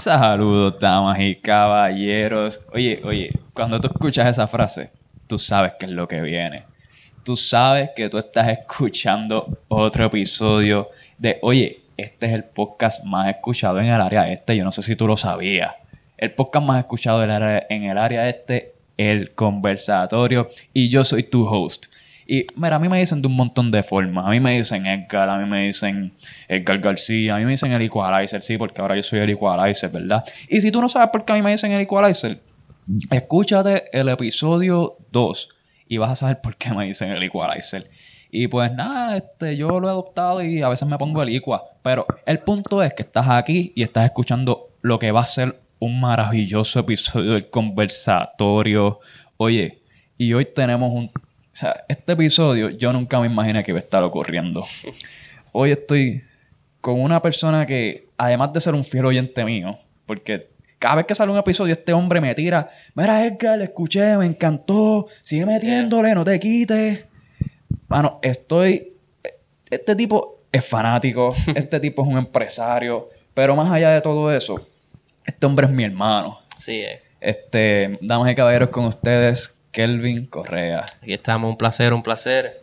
Saludos, damas y caballeros. Oye, oye, cuando tú escuchas esa frase, tú sabes qué es lo que viene. Tú sabes que tú estás escuchando otro episodio de, oye, este es el podcast más escuchado en el área este. Yo no sé si tú lo sabías. El podcast más escuchado en el área, este, el conversatorio. Y yo soy tu host. Y mira, a mí me dicen de un montón de formas. A mí me dicen Edgar, a mí me dicen Edgar García, a mí me dicen el Equalizer, sí, porque ahora yo soy el Equalizer, ¿verdad? Y si tú no sabes por qué a mí me dicen el Equalizer, escúchate el episodio 2 y vas a saber por qué me dicen el Equalizer. Y pues nada, este, yo lo he adoptado y a veces me pongo el Equa. Pero el punto es que estás aquí y estás escuchando lo que va a ser un maravilloso episodio del conversatorio. Oye, y hoy tenemos un sea, este episodio yo nunca me imaginé que iba a estar ocurriendo. Hoy estoy con una persona que, además de ser un fiel oyente mío, porque cada vez que sale un episodio, este hombre me tira, mira Edgar, le escuché, me encantó, sigue metiéndole, no te quites. Bueno, estoy... Este tipo es fanático, este tipo es un empresario, pero más allá de todo eso, este hombre es mi hermano. Sí, eh. Este, damas y caballeros, con ustedes, Kelvin Correa. Aquí estamos, un placer, un placer.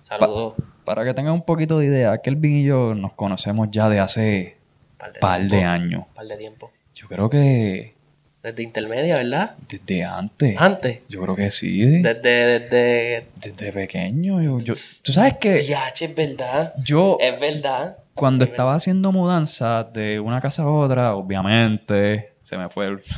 Saludos. Para que tengan un poquito de idea, Kelvin y yo nos conocemos ya de hace par de, par de años. par de tiempo. Yo creo que Desde intermedia, ¿verdad? desde antes. Antes. Yo creo que sí. Desde, desde... Desde pequeño. Yo, yo- Tú sabes que DH, es verdad. yo, Es verdad. cuando Es estaba haciendo mudanza de una casa a otra, obviamente, se me fue el...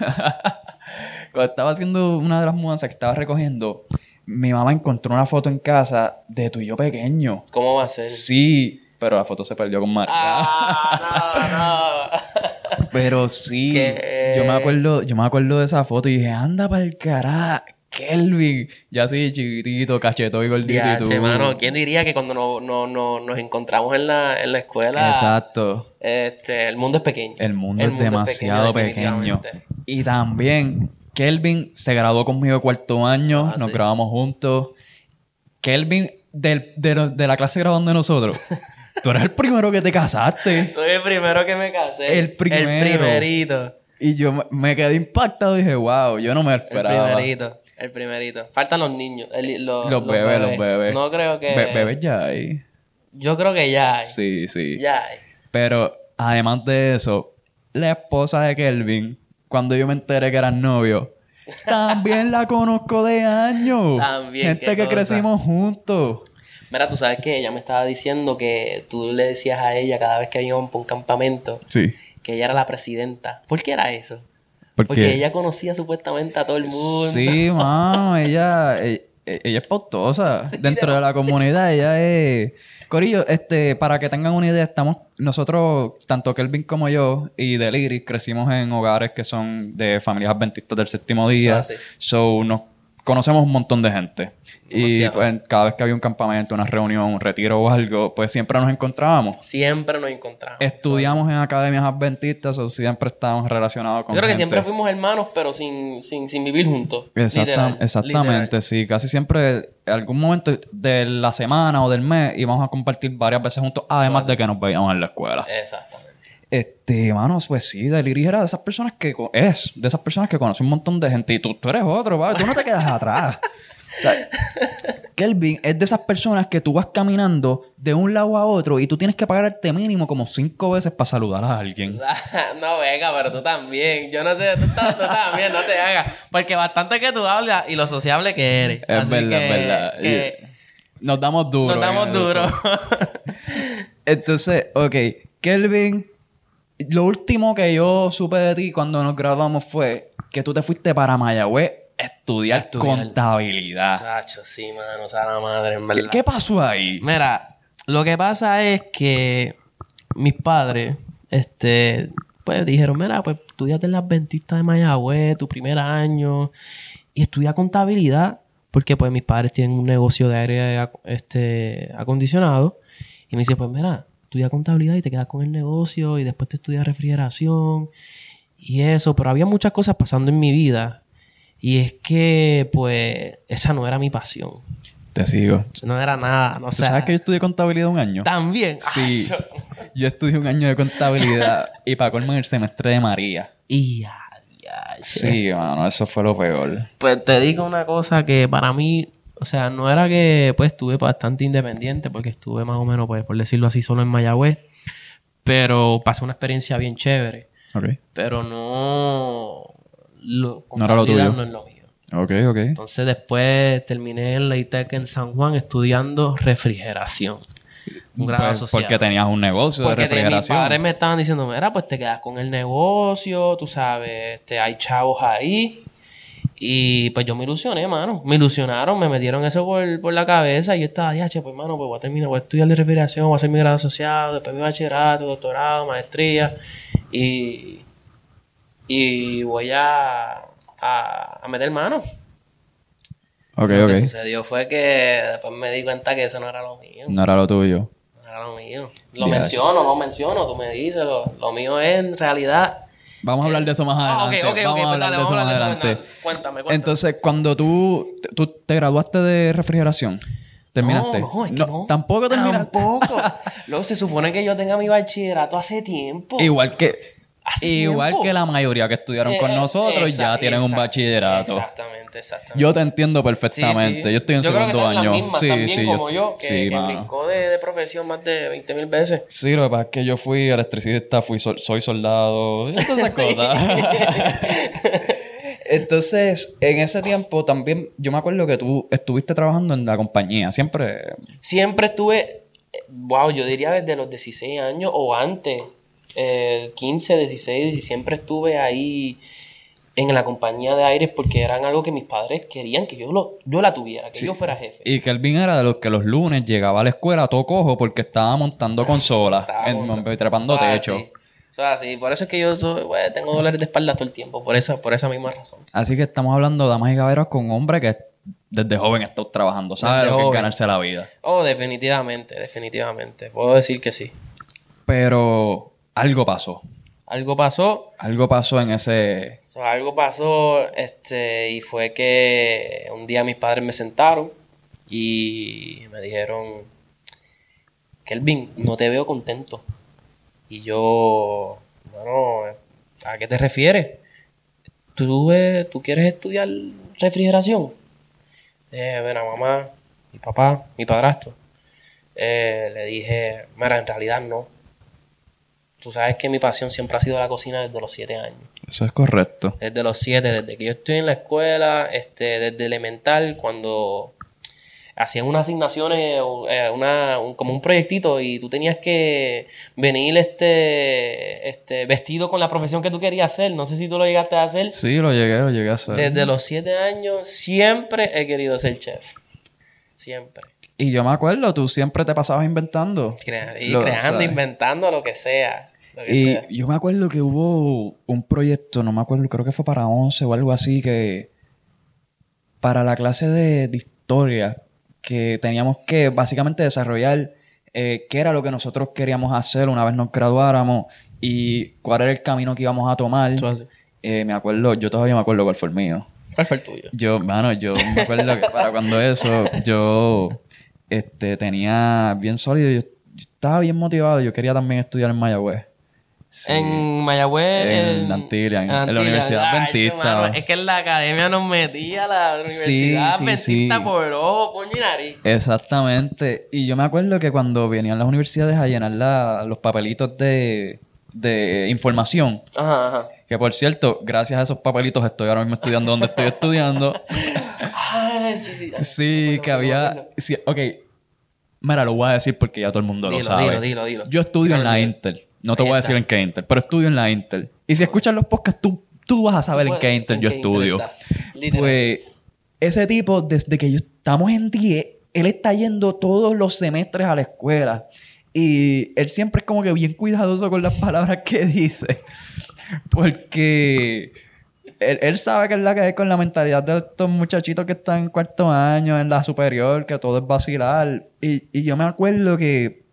cuando estaba haciendo una de las mudanzas que estaba recogiendo, mi mamá encontró una foto en casa de tú y yo pequeño. ¿Cómo va a ser? Sí, pero la foto se perdió con María. Ah, no, no. Pero sí, ¿Qué? yo me acuerdo, yo me acuerdo de esa foto y dije, anda para el carajo, Kelvin. Ya así chiquitito, cachetón y gordito y tú. Mano. ¿Quién diría que cuando no, no, no- nos encontramos en la, en la escuela... Exacto. Este, el mundo es pequeño. El mundo es demasiado pequeño. Y también, Kelvin se graduó conmigo cuarto año, Ah, nos sí. grabamos juntos. Kelvin, del- de, la clase graduando de nosotros, tú eres el primero que te casaste. Soy el primero que me casé. El primero. El primerito. Y yo me- quedé impactado y dije, wow, yo no me El esperaba. primerito. El primerito. Faltan los niños. el- los, Los bebés, los bebés. No creo que... Be- bebés ya hay. Yo creo que ya hay. Sí, sí. Ya hay. Pero además de eso, la esposa de Kelvin, cuando yo me enteré que eran novios, también la conozco de años. También, Gente que cosa. crecimos juntos. Mira, tú sabes que ella me estaba diciendo que tú le decías a ella cada vez que íbamos para un campamento Sí. que ella era la presidenta. ¿Por qué era eso? Porque, ella conocía supuestamente a todo el mundo. Sí, mano, ella, ella, ella es pautosa. Dentro de la comunidad, ella es. Corillo, este, para que tengan una idea, estamos, nosotros, tanto Kelvin como yo, y Deliris, crecimos en hogares que son de familias adventistas del séptimo día. Así. So, nos conocemos un montón de gente. Y pues, cada vez que había un campamento, una reunión, un retiro o algo, pues siempre nos encontrábamos. Siempre nos encontramos. Estudiamos en academias adventistas, o siempre estábamos relacionados con Yo creo que siempre fuimos hermanos, pero sin, sin, sin vivir juntos. Literal, exactamente, literal. sí. Casi siempre, en algún momento de la semana o del mes, íbamos a compartir varias veces juntos, además de que nos veíamos en la escuela. Exactamente. Este, manos, pues sí, Deliris era de esas personas que es, de esas personas que conoce un montón de gente y tú, tú eres otro, ¿vale? Tú no te quedas atrás. O sea, Kelvin es de esas personas que tú vas caminando de un lado a otro y tú tienes que pagarte mínimo como cinco veces para saludar a alguien. No, venga, pero tú también. Yo no sé, tú, tú también, no te hagas. Porque bastante que tú hablas y lo sociable que eres. Es Así verdad, que- es verdad. que Nos damos duro. nos damos en duro. Entonces, ok, Kelvin, lo último que yo supe de ti cuando nos graduamos fue que tú te fuiste para Mayagüez a estudiar, contabilidad. Sacho, sí, mano, la madre, en ¿Qué, verdad. qué pasó ahí? Mira, lo que pasa es que mis padres, este, pues dijeron, mira, pues estudiate en las ventistas de Mayagüez, tu primer año, y estudia contabilidad, porque pues mis padres tienen un negocio de aire este, acondicionado, y me dice, pues mira, estudia contabilidad y te quedas con el negocio, y después te estudias refrigeración, y eso, pero había muchas cosas pasando en mi vida, y es que, pues, esa no era mi pasión. Te sigo. No era nada, no ¿Tú sé. sabes que yo estudié contabilidad un año? También. Sí. Ay, yo- Yo estudié un año de contabilidad y para colmo en el semestre de María. Y ya, ya, Sí, mano, eso fue lo peor. Pues te digo una cosa que para mí, o sea, no era que pues estuve bastante independiente porque estuve más o menos, pues, por decirlo así, solo en Mayagüez. Pero pasé una experiencia bien chévere. Pero no... Lo, No era lo tuyo. No es lo mío. Ok, ok. Entonces después terminé en la ITEC en San Juan estudiando refrigeración. Un grado Pues, asociado. porque tenías un negocio Porque de te- mis refrigeración. padres me estaban diciendo, mira, pues te quedas con el negocio, tú sabes, este, hay chavos ahí. Y pues yo me ilusioné, mano. Me ilusionaron, me metieron eso por, por la cabeza. Y yo estaba, ya, che, pues, mano, pues voy a terminar, voy a estudiar de refrigeración, voy a hacer mi grado asociado, después mi bachillerato, doctorado, maestría. Y, y voy a, a, a meter mano. Ok, Lo que sucedió fue que después me di cuenta que eso no era lo mío. No era lo tuyo. No era lo mío. Lo menciono, no menciono, tú me dices, lo, lo mío es en realidad. Vamos a hablar de eso más Ah, ok, adelante. ok, ok, vamos a pues hablar dale, de eso vamos a más hablar de eso, adelante. pues, Cuéntame, cuéntame. Entonces, cuando tú, tú te graduaste de refrigeración, terminaste. No, no, es que no. Tampoco terminaste. Tampoco. Luego se supone que yo tenga mi bachillerato hace tiempo. Igual que Hace igual tiempo. que la mayoría que estudiaron con Eh, nosotros ya exact- tienen un bachillerato. Exactamente, exactamente. Yo te entiendo perfectamente. sí. Yo estoy en creo que segundo están año. Las mismas, sí, también sí, como yo, que, sí, que de, de profesión más de 20 mil veces. Sí, lo que pasa es que yo fui electricista, fui sol- soy soldado, todas esas cosas. Entonces, en ese tiempo también, yo me acuerdo que tú estuviste trabajando en la compañía, siempre. Siempre estuve, eh, wow, yo diría desde los 16 años o antes, eh, 15, 16, y siempre estuve ahí en la compañía de aires porque eran algo que mis padres querían que yo, lo, yo la tuviera, que yo fuera jefe. Y Kelvin era de los que los lunes llegaba a la escuela todo cojo porque estaba montando consolas, en- montando- trepando techo. así. Eso es así. Por eso es que yo soy, tengo dolores de espalda todo el tiempo, por esa, por esa misma razón. Así que estamos hablando, damas y caballeros, con un hombre que desde joven está trabajando, sabe lo que es ganarse la vida. Oh, definitivamente, definitivamente. Puedo decir que sí. Pero algo pasó. Algo pasó, Algo pasó en ese. So, algo pasó, este, y fue que un día mis padres me sentaron y me dijeron, Kelvin, no te veo contento. Y yo, bueno, ¿a qué te refieres? ¿Tú, eh, ¿tú quieres estudiar refrigeración? Eh, bueno, mamá, mi papá, mi padrastro. Eh, le dije, mira, en realidad no. Tú sabes que mi pasión siempre ha sido la cocina desde los siete años. Eso es correcto. Desde los siete, desde que yo estoy en la escuela, este, desde elemental, cuando hacían unas asignaciones, eh, una, un- como un proyectito, y tú tenías que venir este, este, vestido con la profesión que tú querías hacer. No sé si tú lo llegaste a hacer. Sí, lo llegué, lo llegué a hacer. Desde los siete años siempre he querido ser chef. Siempre. Y yo me acuerdo, tú siempre te pasabas inventando. Crea- y Lo- creando, inventando lo que sea. Y sea. yo me acuerdo que hubo un proyecto, no me acuerdo, creo que fue para 11 o algo así, que para la clase de, de historia, que teníamos que básicamente desarrollar eh, qué era lo que nosotros queríamos hacer una vez nos graduáramos y cuál era el camino que íbamos a tomar. Eh, me acuerdo, yo todavía me acuerdo cuál fue el mío. ¿Cuál fue el tuyo? Yo, mano, yo me acuerdo que para cuando eso, yo este, tenía bien sólido, yo, yo estaba bien motivado, yo quería también estudiar en Mayagüez. Sí. En Mayagüez. En en- en la Universidad Ay, Adventista. mano, es que en la academia nos metía la Universidad Sí, sí, Adventista sí. por ojo, por mi nariz. Exactamente. Y yo me acuerdo que cuando venían las universidades a llenar la- los papelitos de, de información, Ajá, ajá. que por cierto, gracias a esos papelitos estoy ahora mismo estudiando donde estoy estudiando. Ay, sí, sí. Sí, que había... Sí, ok, mira, lo voy a decir porque ya todo el mundo Dilo, lo sabe. dilo, dilo, dilo. Yo estudio en la. Intel. No te voy a decir en qué Intel, pero estudio en la Intel. Y si escuchas los podcasts, tú, tú vas a saber en qué Intel yo estudio. Pues ese tipo, desde que yo estamos en 10, él está yendo todos los semestres a la escuela. Y él siempre es como que bien cuidadoso con las palabras que dice. Porque él, él sabe que es la que es con la mentalidad de estos muchachitos que están en cuarto año, en la superior, que todo es vacilar. Y, y yo me acuerdo que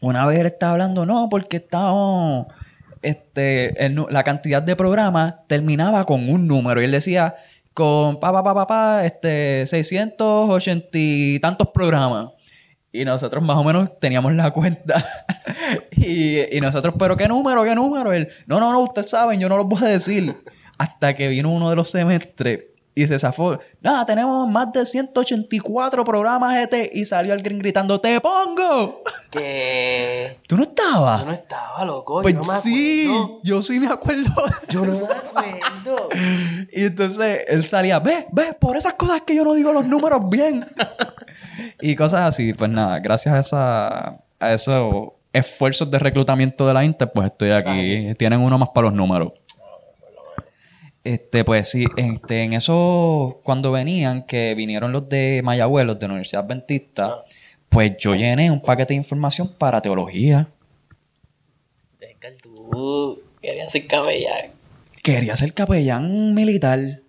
una vez él estaba hablando, no, porque estábamos. Este, el nu- la cantidad de programas terminaba con un número. Y él decía, con pa, pa, pa, pa, pa, este, 680 y tantos programas. Y nosotros más o menos teníamos la cuenta. Y, y nosotros, ¿pero qué número? ¿Qué número? Él, no, no, no, ustedes saben, yo no los voy a decir. Hasta que vino uno de los semestres y se zafó. Nada, tenemos más de 184 programas ET y salió alguien gritando, ¡Te pongo! Que. ¿Tú no estabas? Yo no estaba, loco. pues yo no me sí, yo sí me acuerdo. Yo no me acuerdo. Y entonces él salía, ve, ve, por esas cosas que yo no digo los números bien. y cosas así. Pues nada, gracias a, esa, a esos esfuerzos de reclutamiento de la Inter, pues estoy aquí. Tienen uno más para los números. Este, pues sí, este, en eso, cuando venían, que vinieron los de Mayagüez, los de la Universidad Adventista, pues yo llené un paquete de información para teología. Edgar, tú querías ser capellán. Quería ser capellán militar.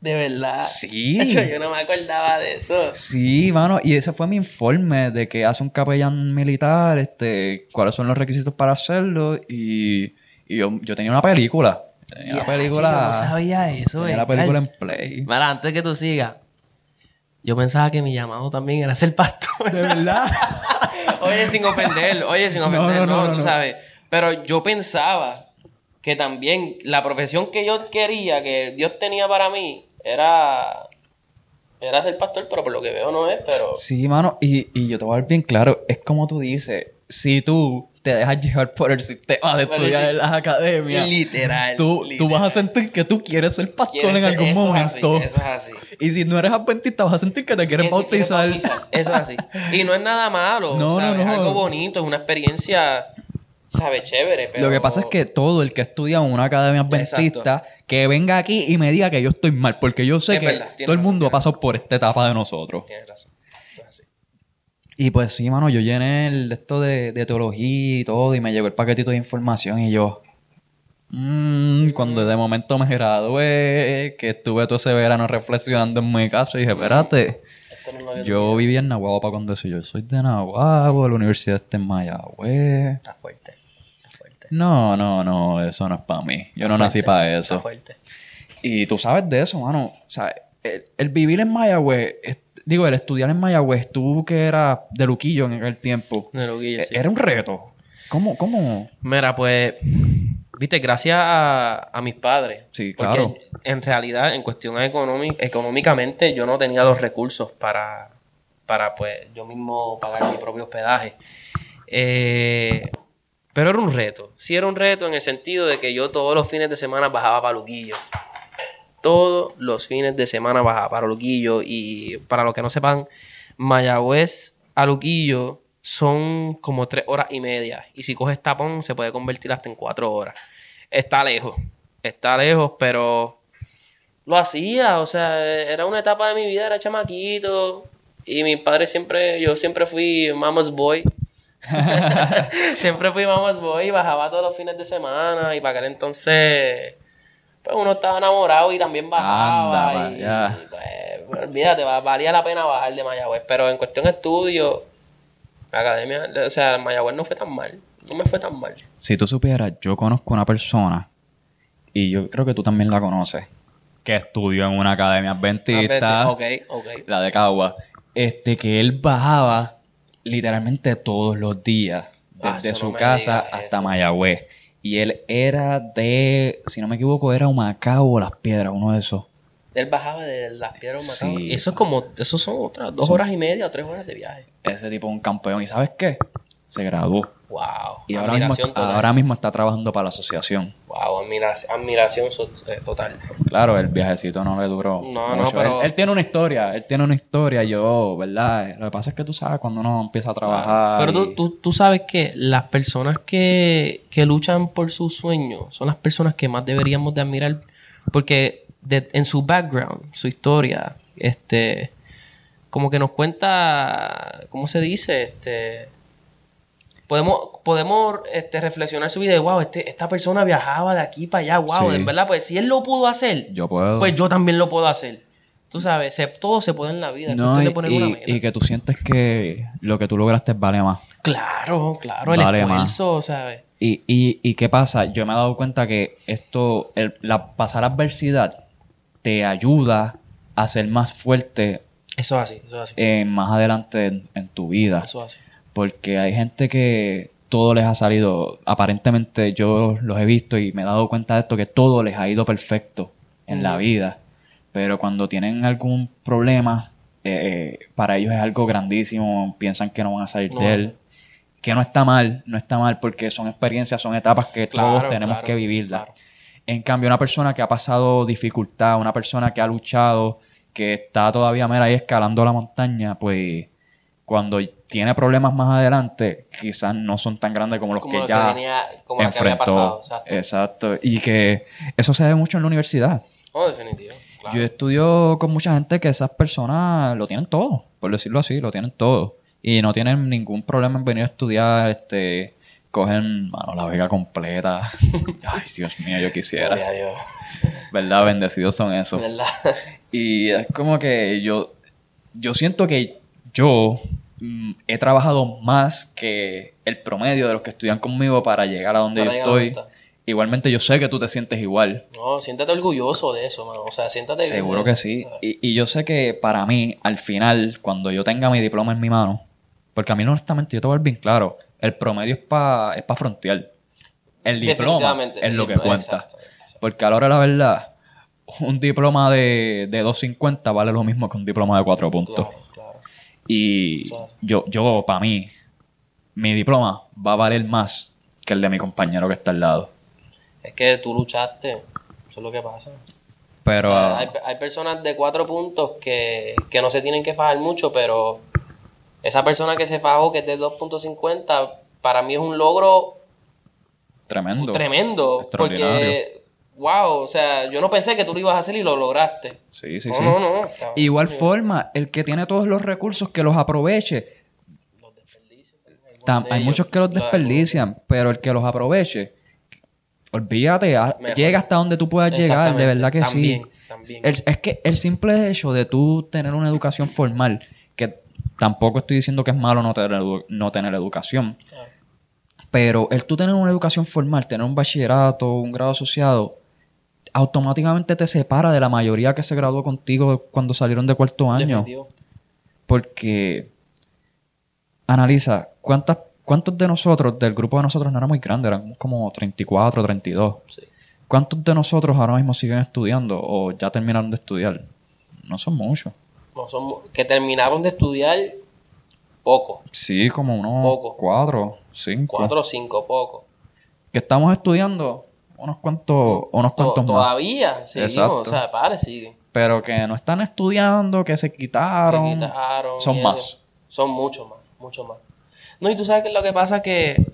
De verdad. Sí. Hecho, yo no me acordaba de eso. Sí, mano, y ese fue mi informe de que hace un capellán militar, este, cuáles son los requisitos para hacerlo, y, y yo, yo tenía una película. Tenía Ya, la película. chico, no sabía eso, tenía la película en play. Mira, antes que tú sigas, yo pensaba que mi llamado también era ser pastor. De verdad. oye, sin ofender, oye, sin ofender, no, no, tú sabes. Pero yo pensaba que también la profesión que yo quería, que Dios tenía para mí, era, era ser pastor, pero por lo que veo no es, pero... Sí, mano, y, y yo te voy a ver bien claro, es como tú dices, si tú te dejas llevar por el sistema de Bueno, estudiar sí. en las academias, Literal, tú, tú vas a sentir que tú quieres ser pastor Quieres en ser- algún eso es así, momento. eso es así. Y si no eres adventista, vas a sentir que te quieres bautizar. Eso es así. Y no es nada malo, No, no, ¿sabes? no. Es algo bonito, es una experiencia, ¿sabes? Chévere, pero... Lo que pasa es que todo el que estudia en una academia adventista, que venga aquí y me diga que yo estoy mal, porque yo sé Es que verdad, todo el razón, mundo ha pasado por esta etapa de nosotros. Tienes razón. Y pues sí, mano, yo llené el, esto de, de teología y todo, y me llegó el paquetito de información y yo. mm, cuando de momento me gradué, que estuve todo ese verano reflexionando en mi casa, y dije, espérate, no es yo vivía en Nahuatl para cuando eso, yo soy de Nahuatl, la universidad está en Mayagüez. Está fuerte. Está fuerte. No, no, no, eso no es para mí. Yo no Está nací para Está eso. fuerte. Y tú sabes de eso, mano. O sea, el, el vivir en Mayagüez, es- digo, el estudiar en Mayagüez, tú que eras de Luquillo en aquel tiempo, De Luquillo, sí. era un reto. ¿Cómo, cómo? Mira, pues, viste, gracias a, a mis padres. Sí, porque claro. En realidad, en cuestión económica, económicamente, yo no tenía los recursos para, para pues, yo mismo pagar mi propio hospedaje. Eh, pero era un reto. Sí era un reto en el sentido de que yo todos los fines de semana bajaba para Luquillo. Todos los fines de semana bajaba para Luquillo. Y para los que no sepan, Mayagüez a Luquillo son como tres horas y media. Y si coges tapón, se puede convertir hasta en cuatro horas. Está lejos. Está lejos, pero lo hacía. O sea, era una etapa de mi vida, era chamaquito. Y mi padre siempre, yo siempre fui mama's boy. siempre fui mama's boy y bajaba todos los fines de semana. Y para aquel entonces, pues uno estaba enamorado y también bajaba. Anda, y, pues, olvídate, va- valía la pena bajar de Mayagüez. Pero en cuestión de estudio, la academia, o sea, Mayagüez no fue tan mal. No me fue tan mal. Si tú supieras, yo conozco una persona, y yo creo que tú también la conoces, que estudió en una academia adventista, ok. la de Cagua, este, que él bajaba literalmente todos los días, Ah, desde su no casa hasta. Mayagüez. Y él era de, si no me equivoco, era Humacao o Las Piedras, uno de esos. Él bajaba de las piedras Sí. Macao. Y eso es como, eso son otras dos horas y media o tres horas de viaje. Ese tipo es un campeón. ¿Y sabes qué? Se graduó. Wow. Y ahora mismo, admiración total. ahora mismo está trabajando para la asociación. Wow, admiración, admiración eh, total. Claro, el viajecito no le duró. No, no, mucho. pero- Él, él tiene una historia, él tiene una historia, yo, ¿verdad? Lo que pasa es que tú sabes cuando uno empieza a trabajar. Pero tú, tú, tú sabes que las personas que, que luchan por sus sueños son las personas que más deberíamos de admirar porque de- en su background, su historia, este, como que nos cuenta, ¿cómo se dice? Este, podemos, podemos este, reflexionar su vida de, wow, este, esta persona viajaba de aquí para allá, wow, Sí. en verdad, pues si él lo pudo hacer, Yo puedo. pues yo también lo puedo hacer. Tú sabes, se- todo se puede en la vida. no, y, poner una y- meta. y que tú sientes que lo que tú lograste vale más. Claro, claro, el Vale más. esfuerzo, ¿sabes? Y, y, y qué pasa? Yo me he dado cuenta que esto, el, la pasar adversidad, te ayuda a ser más fuerte Eso es así, eso es así. eh, más adelante en, en tu vida. Eso es así. Porque hay gente que todo les ha salido, aparentemente yo los he visto y me he dado cuenta de esto, que todo les ha ido perfecto en la vida. Pero cuando tienen algún problema, eh, para ellos es algo grandísimo, piensan que no van a salir No. de él. Que no está mal, no está mal porque son experiencias, son etapas que Claro, todos tenemos claro, que vivirlas. claro. En cambio, una persona que ha pasado dificultad, una persona que ha luchado, que está todavía mera ahí escalando la montaña, pues cuando tiene problemas más adelante, quizás no son tan grandes como los Como que lo que ya venía- como lo que había enfrentó. pasado, exacto. Exacto. Y que eso se ve mucho en la universidad. Oh, definitivo. claro. Yo estudio con mucha gente que esas personas lo tienen todo, por decirlo así, lo tienen todo. Y no tienen ningún problema en venir a estudiar, este, cogen, mano, la vega completa. Ay, Dios mío, yo quisiera. Gloria a Dios. ¿Verdad? Bendecidos son esos. ¿Verdad? Y es como que yo, yo siento que yo he trabajado más que el promedio de los que estudian conmigo para llegar a donde Para yo estoy. Igualmente yo sé que tú te sientes igual. No, siéntate orgulloso de eso, mano. O sea, siéntate bien Seguro que sí. Y, y yo sé que para mí, al final, cuando yo tenga mi diploma en mi mano, porque a mí honestamente, yo te voy a ver bien claro, el promedio es para es pa frontear. El diploma es lo que cuenta. Porque a la hora de la verdad, un diploma de, de 2.50 vale lo mismo que un diploma de 4 puntos. Claro. Y yo, yo para mí, mi diploma va a valer más que el de mi compañero que está al lado. Es que tú luchaste. Eso es lo que pasa. Pero hay, hay personas de cuatro puntos que, que no se tienen que fajar mucho, pero esa persona que se fajó, que es de 2.50, para mí es un logro tremendo. tremendo. Porque, wow, o sea, yo no pensé que tú lo ibas a hacer y lo lograste. Sí, sí, no, sí. no, no. está- Igual forma, el que tiene todos los recursos que los aproveche. Los desperdicios, algunos Tam- de hay ellos. muchos que los Claro. desperdician, pero el que los aproveche, olvídate, Mejor. llega hasta donde tú puedas llegar, de verdad que También, sí. también. El- es que el simple hecho de tú tener una educación formal, que tampoco estoy diciendo que es malo no tener, edu- no tener educación, Claro. pero el tú tener una educación formal, tener un bachillerato, un grado asociado, automáticamente te separa de la mayoría que se graduó contigo cuando salieron de cuarto año. Definitivo. Porque analiza, ¿cuántas, ¿cuántos de nosotros, del grupo de nosotros no era muy grande, eran como 34, 32? Sí. ¿Cuántos de nosotros ahora mismo siguen estudiando o ya terminaron de estudiar? No son muchos. No, son que terminaron de estudiar poco. Sí, como unos Poco. cuatro, cinco. Cuatro o cinco, poco. Que estamos estudiando unos cuantos, unos To- cuantos más. Todavía seguimos, o sea, pare, sigue. Pero que no están estudiando, que se quitaron. Se quitaron son más. eso. Son muchos más, mucho más. No, y tú sabes que lo que pasa que en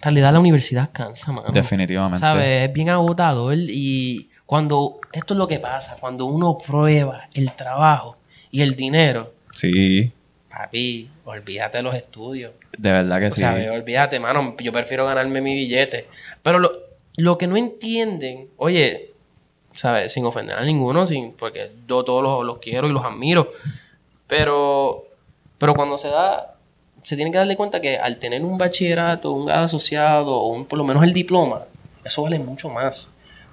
realidad la universidad cansa, mano. Definitivamente. ¿Sabes? Es bien agotador y cuando esto es lo que pasa, cuando uno prueba el trabajo y el dinero, Sí, papi, olvídate de los estudios. de verdad que O sí. sea, olvídate, mano, yo prefiero ganarme mi billete. Pero lo, lo que no entienden, oye, ¿sabes? Sin ofender a ninguno, sin, porque yo todos los, los quiero y los admiro. Pero, pero cuando se da, se tiene que darle cuenta que al tener un bachillerato, un grado asociado, o un, por lo menos el diploma, eso vale mucho más.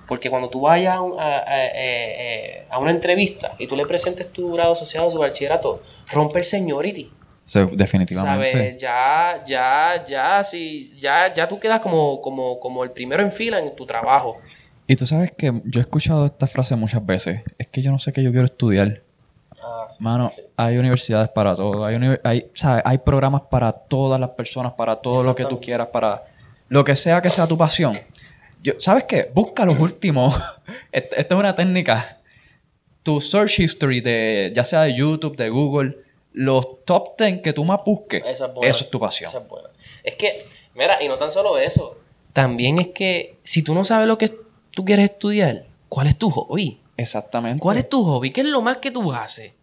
Porque cuando tú vayas a, eh, a una entrevista y tú le presentes tu grado asociado, su bachillerato, rompe el seniority. Definitivamente. ¿Sabes? Ya, ya, ya, sí, ya, ya tú quedas como, como, como el primero en fila en tu trabajo. Y tú sabes que yo he escuchado esta frase muchas veces. Es que yo no sé qué yo quiero estudiar. Ah, Mano, hay universidades para todo. Hay, hay, ¿sabes? hay programas para todas las personas, para todo lo que tú quieras, para lo que sea que sea tu pasión. Yo, ¿Sabes qué? Busca los últimos. Esta es una técnica. Tu search history, de, ya sea de YouTube, de Google, los top 10 que tú más busques, es eso es tu pasión. Esa es buena. Es que, mira, y no tan solo eso. También es que si tú no sabes lo que tú quieres estudiar, ¿cuál es tu hobby? Exactamente. ¿Cuál es tu hobby? ¿Qué es lo más que tú haces?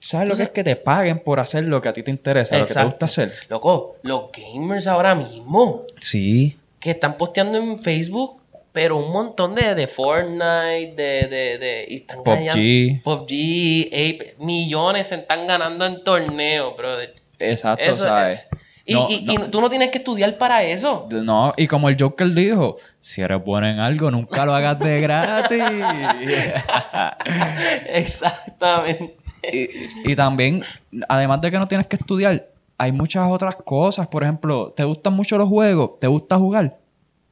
¿Sabes lo que es que te paguen por hacer lo que a ti te interesa, lo que te gusta hacer? Loco, los gamers ahora mismo Sí. que están posteando en Facebook, pero un montón de, de Fortnite, de, de, de, y están PUBG. ganando- PUBG, Ape, millones se están ganando en torneos, brother. Exacto, Eso ¿sabes? es. Y, No, y- no. y tú no tienes que estudiar para eso. No, y como el Joker dijo, si eres bueno en algo, nunca lo hagas de gratis. Exactamente. y, y también, además de que no tienes que estudiar, hay muchas otras cosas. Por ejemplo, ¿te gustan mucho los juegos? ¿Te gusta jugar?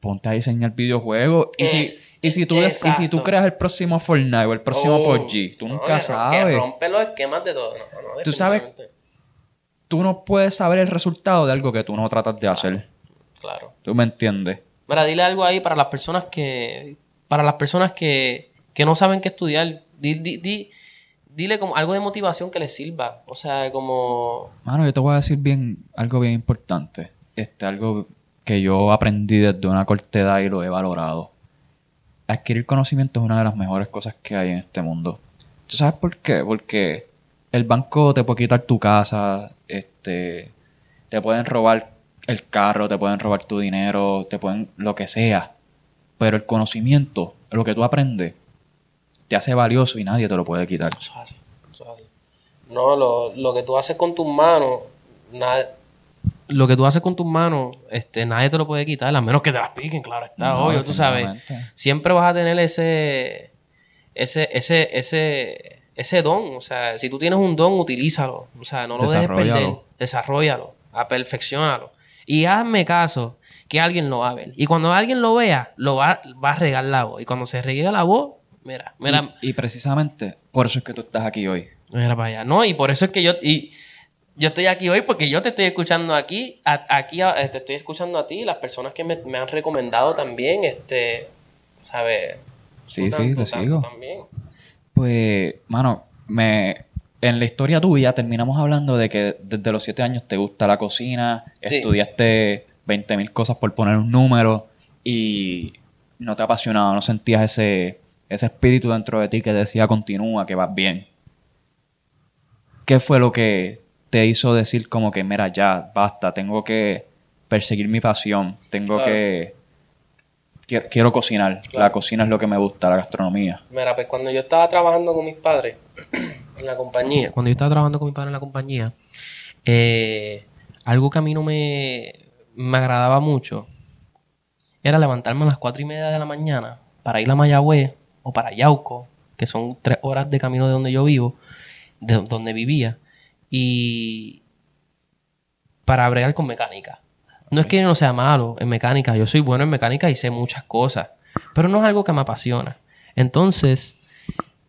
Ponte a diseñar videojuegos. Y, Eh, si, y, si tú, des- y si tú creas el próximo Fortnite o el próximo Oh, PUBG, tú no, nunca que ro- Que sabes. rompe los esquemas de todo. No, no, Tú sabes-. Tú no puedes saber el resultado de algo que tú no tratas de hacer. Claro. ¿Tú me entiendes? Mira, dile algo ahí para las personas que. Para las personas que, que no saben qué estudiar. Di- di- di- dile como algo de motivación que les sirva. O sea, como. Mano, yo te voy a decir bien algo bien importante. Este, algo que yo aprendí desde una corta edad y lo he valorado. Adquirir conocimiento es una de las mejores cosas que hay en este mundo. ¿Tú sabes por qué? Porque el banco te puede quitar tu casa, este, te pueden robar el carro, te pueden robar tu dinero, te pueden lo que sea. Pero el conocimiento, lo que tú aprendes, te hace valioso y nadie te lo puede quitar. Eso es así. Eso es así. No, lo, lo que tú haces con tus manos. Nada, lo que tú haces con tus manos, este, nadie te lo puede quitar, a menos que te las piquen, claro está, No, obvio, tú sabes. Siempre vas a tener ese, ese, ese, ese, ese don. O sea, si tú tienes un don, utilízalo. O sea, no lo dejes perder. Desarrollalo, perfeccionalo. Y hazme caso que alguien lo va a ver. Y cuando alguien lo vea, lo va, va a regar la voz. Y cuando se regue la voz, mira, mira, Y, y precisamente por eso es que tú estás aquí hoy. Mira para allá. No, y por eso es que yo. Y yo estoy aquí hoy porque yo te estoy escuchando aquí. a- aquí a- te estoy escuchando a ti. Las personas que me, me han recomendado también. Este. ¿Sabes? Sí, sí, tanto, te sigo. También. Pues, mano, me, en la historia tuya terminamos hablando de que desde los siete años te gusta la cocina, Sí. estudiaste 20 mil cosas por poner un número y no te apasionaba, no sentías ese, ese espíritu dentro de ti que decía continúa, que vas bien. ¿Qué fue lo que te hizo decir como que, mira, ya, basta, tengo que perseguir mi pasión, tengo Claro. que... Quiero, quiero cocinar, Claro. la cocina es lo que me gusta, la gastronomía. Mira, pues cuando yo estaba trabajando con mis padres en la compañía, cuando yo estaba trabajando con mis padres en la compañía, eh, algo que a mí no me, me agradaba mucho era levantarme a las cuatro y media de la mañana para ir a Mayagüez o para Yauco, que son tres horas de camino de donde yo vivo, de donde vivía, y para bregar con mecánica. No es que no sea malo en mecánica, yo soy bueno en mecánica y sé muchas cosas, pero no es algo que me apasiona. Entonces,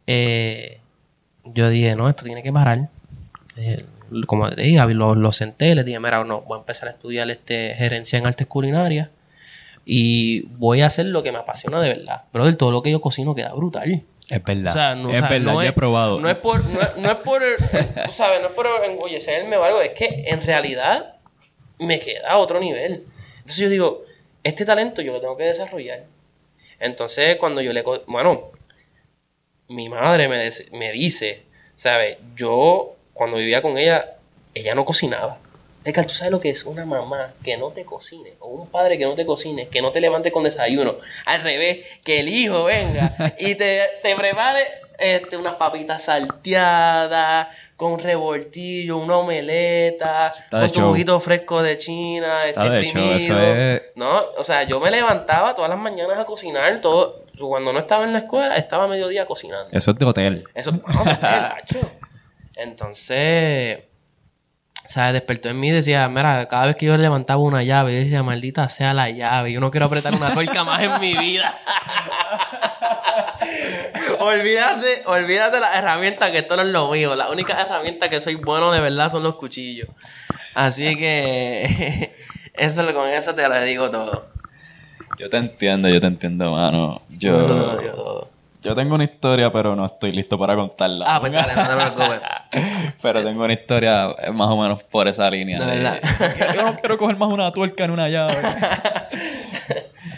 eh, yo dije, no, esto tiene que parar. Eh, como te dije, lo, lo senté, les dije, mira, no, voy a empezar a estudiar este, gerencia en artes culinarias y voy a hacer lo que me apasiona de verdad. Pero del todo lo que yo cocino queda brutal. Es verdad. O sea, no, es o sea, verdad, no yo he probado. No es por, no es, no es por, tú sabes, no es por engollecerme o algo, es que en realidad me queda a otro nivel. Entonces yo digo, este talento yo lo tengo que desarrollar. Entonces cuando yo le, co- bueno, mi madre me, des- me dice, ¿sabes? Yo cuando vivía con ella, ella no cocinaba. Edgar, ¿tú sabes lo que es una mamá que no te cocine? O un padre que no te cocine, que no te levante con desayuno. Al revés, que el hijo venga y te, te prepare este, unas papitas salteadas, con revoltillo, una omeleta, Está de con tu juguito fresco de China, este de show, es- No, o sea, yo me levantaba todas las mañanas a cocinar, todo. Cuando no estaba en la escuela, estaba a mediodía cocinando. Eso es de hotel. Eso, no, no, macho. Entonces, o sea, despertó en mí y decía, mira, cada vez que yo levantaba una llave, yo decía, maldita sea la llave, yo no quiero apretar una tuerca más en mi vida. olvídate, olvídate las herramientas, que esto no es lo mío. Las únicas herramientas que soy bueno de verdad son los cuchillos. Así que, eso, con eso te lo digo todo. Yo te entiendo, yo te entiendo, mano. Yo, Con eso te lo digo todo. Yo tengo una historia, pero no estoy listo para contarla. Ah, pues dale, no te preocupes. pero tengo una historia eh, más o menos por esa línea. De verdad. yo no quiero coger más una tuerca en una llave.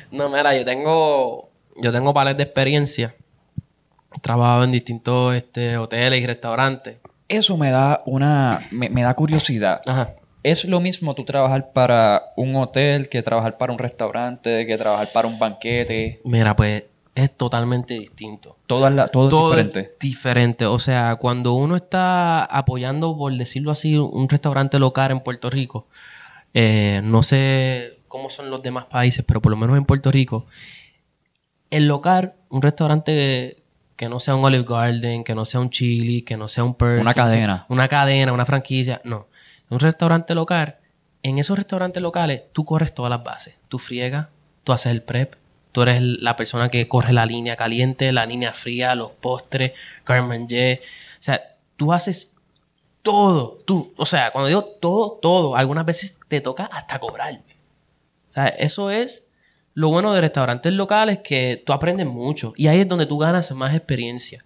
No, mira, yo tengo, yo tengo pares de experiencia. He trabajado en distintos este, hoteles y restaurantes. Eso me da una... Me, me da curiosidad. Ajá. ¿Es lo mismo tú trabajar para un hotel que trabajar para un restaurante, que trabajar para un banquete? Mira, pues es totalmente distinto. Todas la, todo, Todo es diferente. es diferente. O sea, cuando uno está apoyando, por decirlo así, un restaurante local en Puerto Rico, eh, no sé cómo son los demás países, pero por lo menos en Puerto Rico, el local, un restaurante que no sea un Olive Garden, que no sea un Chili, que no sea un Perkins, Una cadena. una cadena, una franquicia, no. un restaurante local, en esos restaurantes locales tú corres todas las bases. Tú friegas, tú haces el prep, tú eres la persona que corre la línea caliente, la línea fría, los postres, Carmen O sea, tú haces todo. Tú, o sea, cuando digo todo, todo, algunas veces te toca hasta cobrar. O sea, eso es lo bueno de restaurantes locales que tú aprendes mucho y ahí es donde tú ganas más experiencia.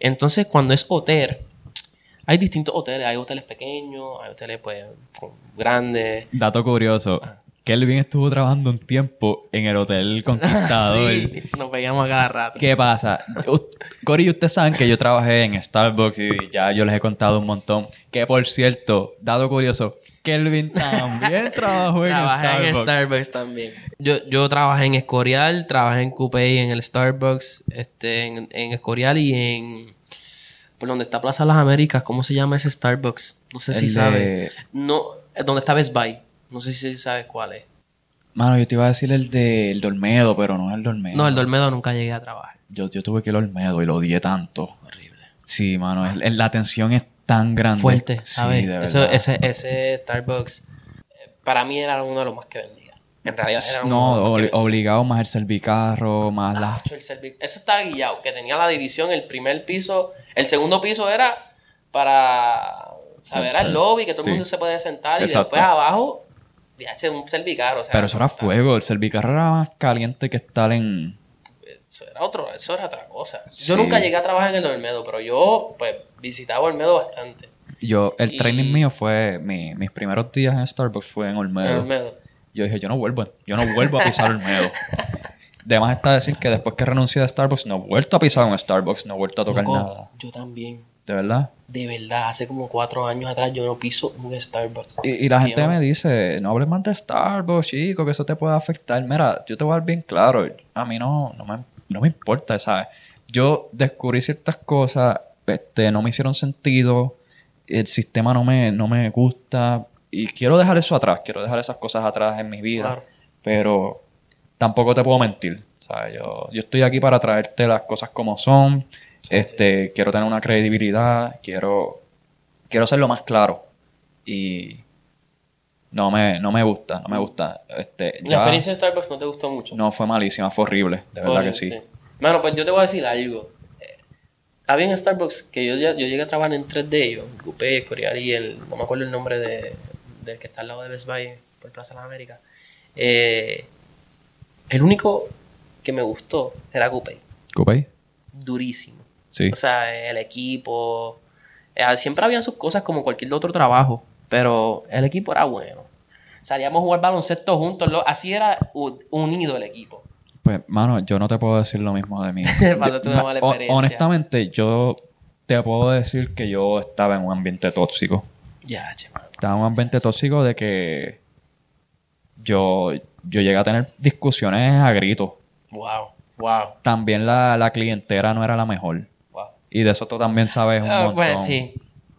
Entonces, cuando es hotel, hay distintos hoteles. Hay hoteles pequeños, hay hoteles pues grandes. Dato curioso. Kelvin estuvo trabajando un tiempo en el Hotel Conquistador. sí, nos veíamos a cada rato. ¿Qué pasa? Cory y ustedes saben que yo trabajé en Starbucks y ya yo les he contado un montón. Que por cierto, dato curioso, Kelvin también trabajó en Starbucks. en Starbucks también. Yo, yo trabajé en Escorial, trabajé en Coupé en el Starbucks, este, en, en Escorial y en por donde está Plaza Las Américas, ¿cómo se llama ese Starbucks? No sé si sabe. No, donde está Best Buy. No sé si sabes cuál es. Mano, yo te iba a decir el del Dolmedo, pero no es el Dolmedo. No, el Dolmedo nunca llegué a trabajar. Yo, yo tuve que ir al Olmedo y lo odié tanto. Horrible. Sí, mano, la atención es tan grande. Fuerte, ¿sabes? Sí, de verdad. ese, ese Starbucks, eh, para mí era uno de los más que vendía. En realidad era No, obligado más el servicarro, más la... Eso estaba guillado, que tenía la división, el primer piso, el segundo piso era para saber al lobby, que todo el mundo se podía sentar y después abajo, un servicarro. Pero eso era fuego, el servicarro era más caliente que estar en... Eso era, otro, eso era otra cosa. Yo nunca llegué a trabajar en el Olmedo, pero yo pues visitaba Olmedo bastante. Yo, el training mío fue, mi, mis primeros días en Starbucks fue en Olmedo. En Olmedo. Yo dije, yo no vuelvo, yo no vuelvo a pisar el medo. Además está decir que después que renuncié a Starbucks, no he vuelto a pisar un Starbucks, no he vuelto a tocar nada. Yo también. ¿De verdad? De verdad, hace como cuatro años atrás yo no piso un Starbucks. Y, la gente me dice, no hables más de Starbucks, chico, que eso te puede afectar. Mira, yo te voy a dar bien claro, a mí no, no, me, no me importa, ¿sabes? Yo descubrí ciertas cosas, este, no me hicieron sentido, el sistema no me, no me gusta, y quiero dejar eso atrás, quiero dejar esas cosas atrás en mi vida, pero tampoco te puedo mentir. Yo, yo estoy aquí para traerte las cosas como son. Este, quiero tener una credibilidad, quiero, quiero ser lo más claro. Y no me, no me gusta, no me gusta. Este, ¿La experiencia de Starbucks no te gustó mucho? No, fue malísima, fue horrible, de verdad que sí. Bueno, pues yo te voy a decir algo. Eh, había en Starbucks que yo, yo llegué a trabajar en tres de ellos, Coupé, Coreal y el, no me acuerdo el nombre de, del que está al lado de Best Buy, por Plaza de las Américas, eh, el único que me gustó era Coupé. ¿Coupé? Durísimo. Sí. O sea, el equipo. Eh, siempre habían sus cosas como cualquier otro trabajo, pero el equipo era bueno. Salíamos a jugar baloncesto juntos, así era unido el equipo. Pues, mano, yo no te puedo decir lo mismo de mí. honestamente, yo te puedo decir que yo estaba en un ambiente tóxico. Ya, che, estaba un ambiente tóxico de que yo, yo llegué a tener discusiones a gritos. Wow, wow. También la, la clientela no era la mejor. Y de eso tú también sabes un ah, montón. sí.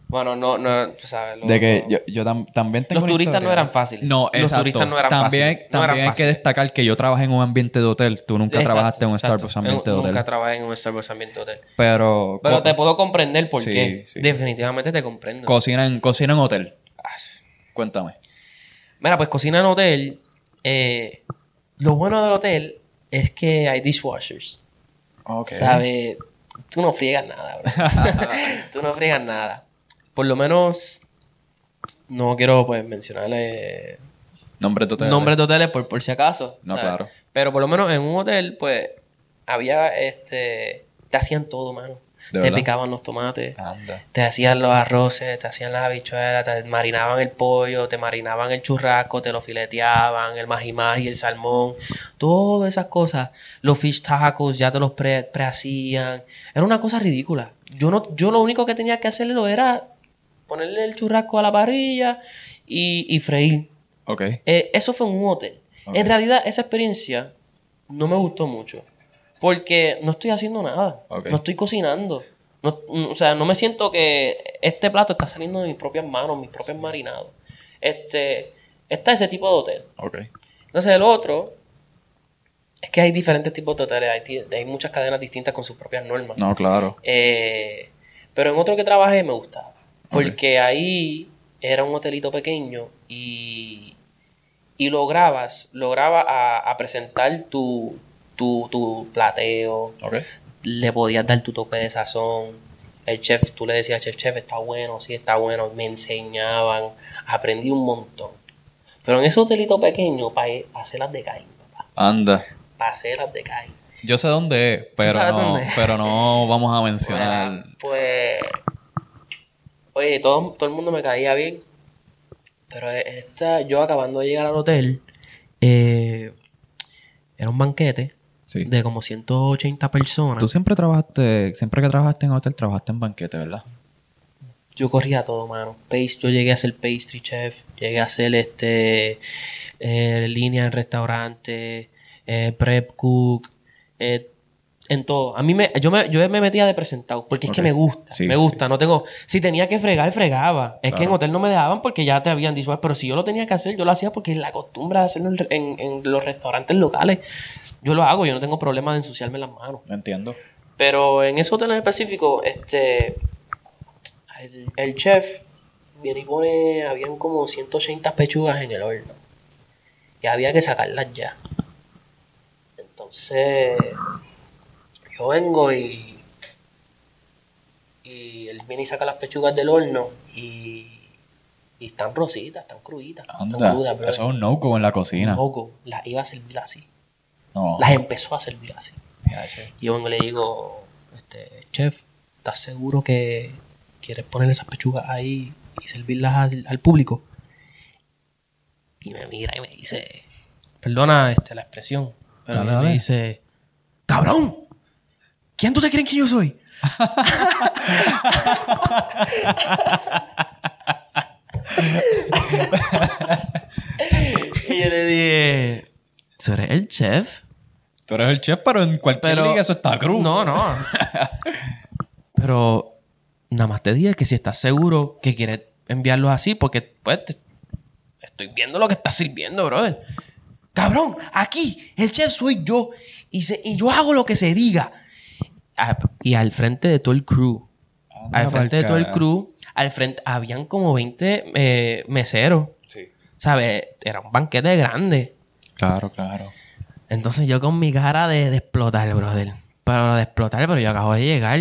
Bueno, no, no, tú sabes. de que yo, yo también tengo Los turistas no eran fáciles. No, Los turistas no eran también, fáciles. también hay que destacar que yo trabajé en un ambiente de hotel. Tú nunca trabajaste en un Starbucks ambiente de hotel. Nunca trabajé en un Starbucks ambiente de hotel. Pero... Pero te puedo comprender por qué. Definitivamente te comprendo. Cocina en, cocina en hotel. Cuéntame. Mira, pues cocina en hotel. Eh, lo bueno del hotel es que hay dishwashers. Okay. ¿Sabes? Tú no friegas nada, bro. Tú no friegas nada. Por lo menos, no quiero pues mencionarle nombres de hoteles. Nombres de hoteles por, por si acaso. No, claro. Pero por lo menos en un hotel, pues, había este. Te hacían todo, mano te picaban los tomates, te hacían los arroces, te hacían las habichuelas, te marinaban el pollo, te marinaban el churrasco, te lo fileteaban, el y el salmón, todas esas cosas. Los fish tacos ya te los pre, prehacían. Era una cosa ridícula. Yo, no, yo lo único que tenía que hacerle era ponerle el churrasco a la parrilla y, freír. Okay. Eh, eso fue un hotel. En realidad, esa experiencia no me gustó mucho. Porque no estoy haciendo nada. No estoy cocinando. o sea, no me siento que este plato está saliendo de mis propias manos, mis propios marinados. Este, está ese tipo de hotel. Entonces el otro es que hay diferentes tipos de hoteles. Hay, hay muchas cadenas distintas con sus propias normas. No, claro. Eh, pero en otro que trabajé me gustaba. Porque ahí era un hotelito pequeño y, y lograbas, lograba a, a presentar tu, tu, tu plateo, le podías dar tu toque de sazón. El chef, tú le decías, chef, chef, está bueno, sí, está bueno. Me enseñaban, aprendí un montón. Pero en ese hotelito pequeño, para hacerlas de caen, papá. Anda. Para hacerlas de caen. Yo sé dónde es, pero no, dónde pero no vamos a mencionar. Bueno, pues. Oye, todo, todo el mundo me caía bien. Pero esta, yo acabando de llegar al hotel, eh, era un banquete Sí. de como 180 personas. Tú siempre trabajaste, siempre que trabajaste en hotel, trabajaste en banquete, ¿verdad? Yo corría todo, mano. Pace, yo llegué a ser pastry chef, llegué a ser este eh, línea en restaurante, eh, prep cook, eh, en todo. A mí me, yo me, yo me metía de presentado, porque es que me gusta, Sí, me gusta. No tengo, si tenía que fregar, fregaba. Es que en hotel no me dejaban porque ya te habían dicho, "Ah, pero si yo lo tenía que hacer, yo lo hacía porque es la costumbre de hacerlo en, en- en los restaurantes locales. Yo lo hago, yo no tengo problema de ensuciarme las manos. Entiendo. Pero en ese hotel en específico, este. El, el chef viene y pone. Habían como 180 pechugas en el horno. Y había que sacarlas ya. Entonces. Yo vengo y. Y él viene y saca las pechugas del horno. Y. Y están rositas, están cruditas. Están crudas, bro. Eso es un en la cocina. Loco, las iba a servir así. No. Las empezó a servir así. Y yo vengo y le digo, este, chef, ¿estás seguro que quieres poner esas pechugas ahí y servirlas al, al público? Y me mira y me dice, perdona este, la expresión, pero Dale, me dice, cabrón, ¿quién tú te crees que yo soy? y yo le dije, ¿tú eres el chef? Tú eres el chef, pero en cualquier Pero- liga eso está crudo. No, no. Pero nada más te dije que si estás seguro que quieres enviarlos así, porque pues te- estoy viendo lo que estás sirviendo, brother. Cabrón, aquí el chef soy yo y, se- y yo hago lo que se diga. Ah, Y al frente de todo el crew, Anda al frente de todo el crew, al frente habían como 20 eh, meseros. Sí. ¿Sabes? Era un banquete grande. Claro, claro. Entonces yo con mi cara de, de explotar, brother. Pero de explotar, pero yo acabo de llegar.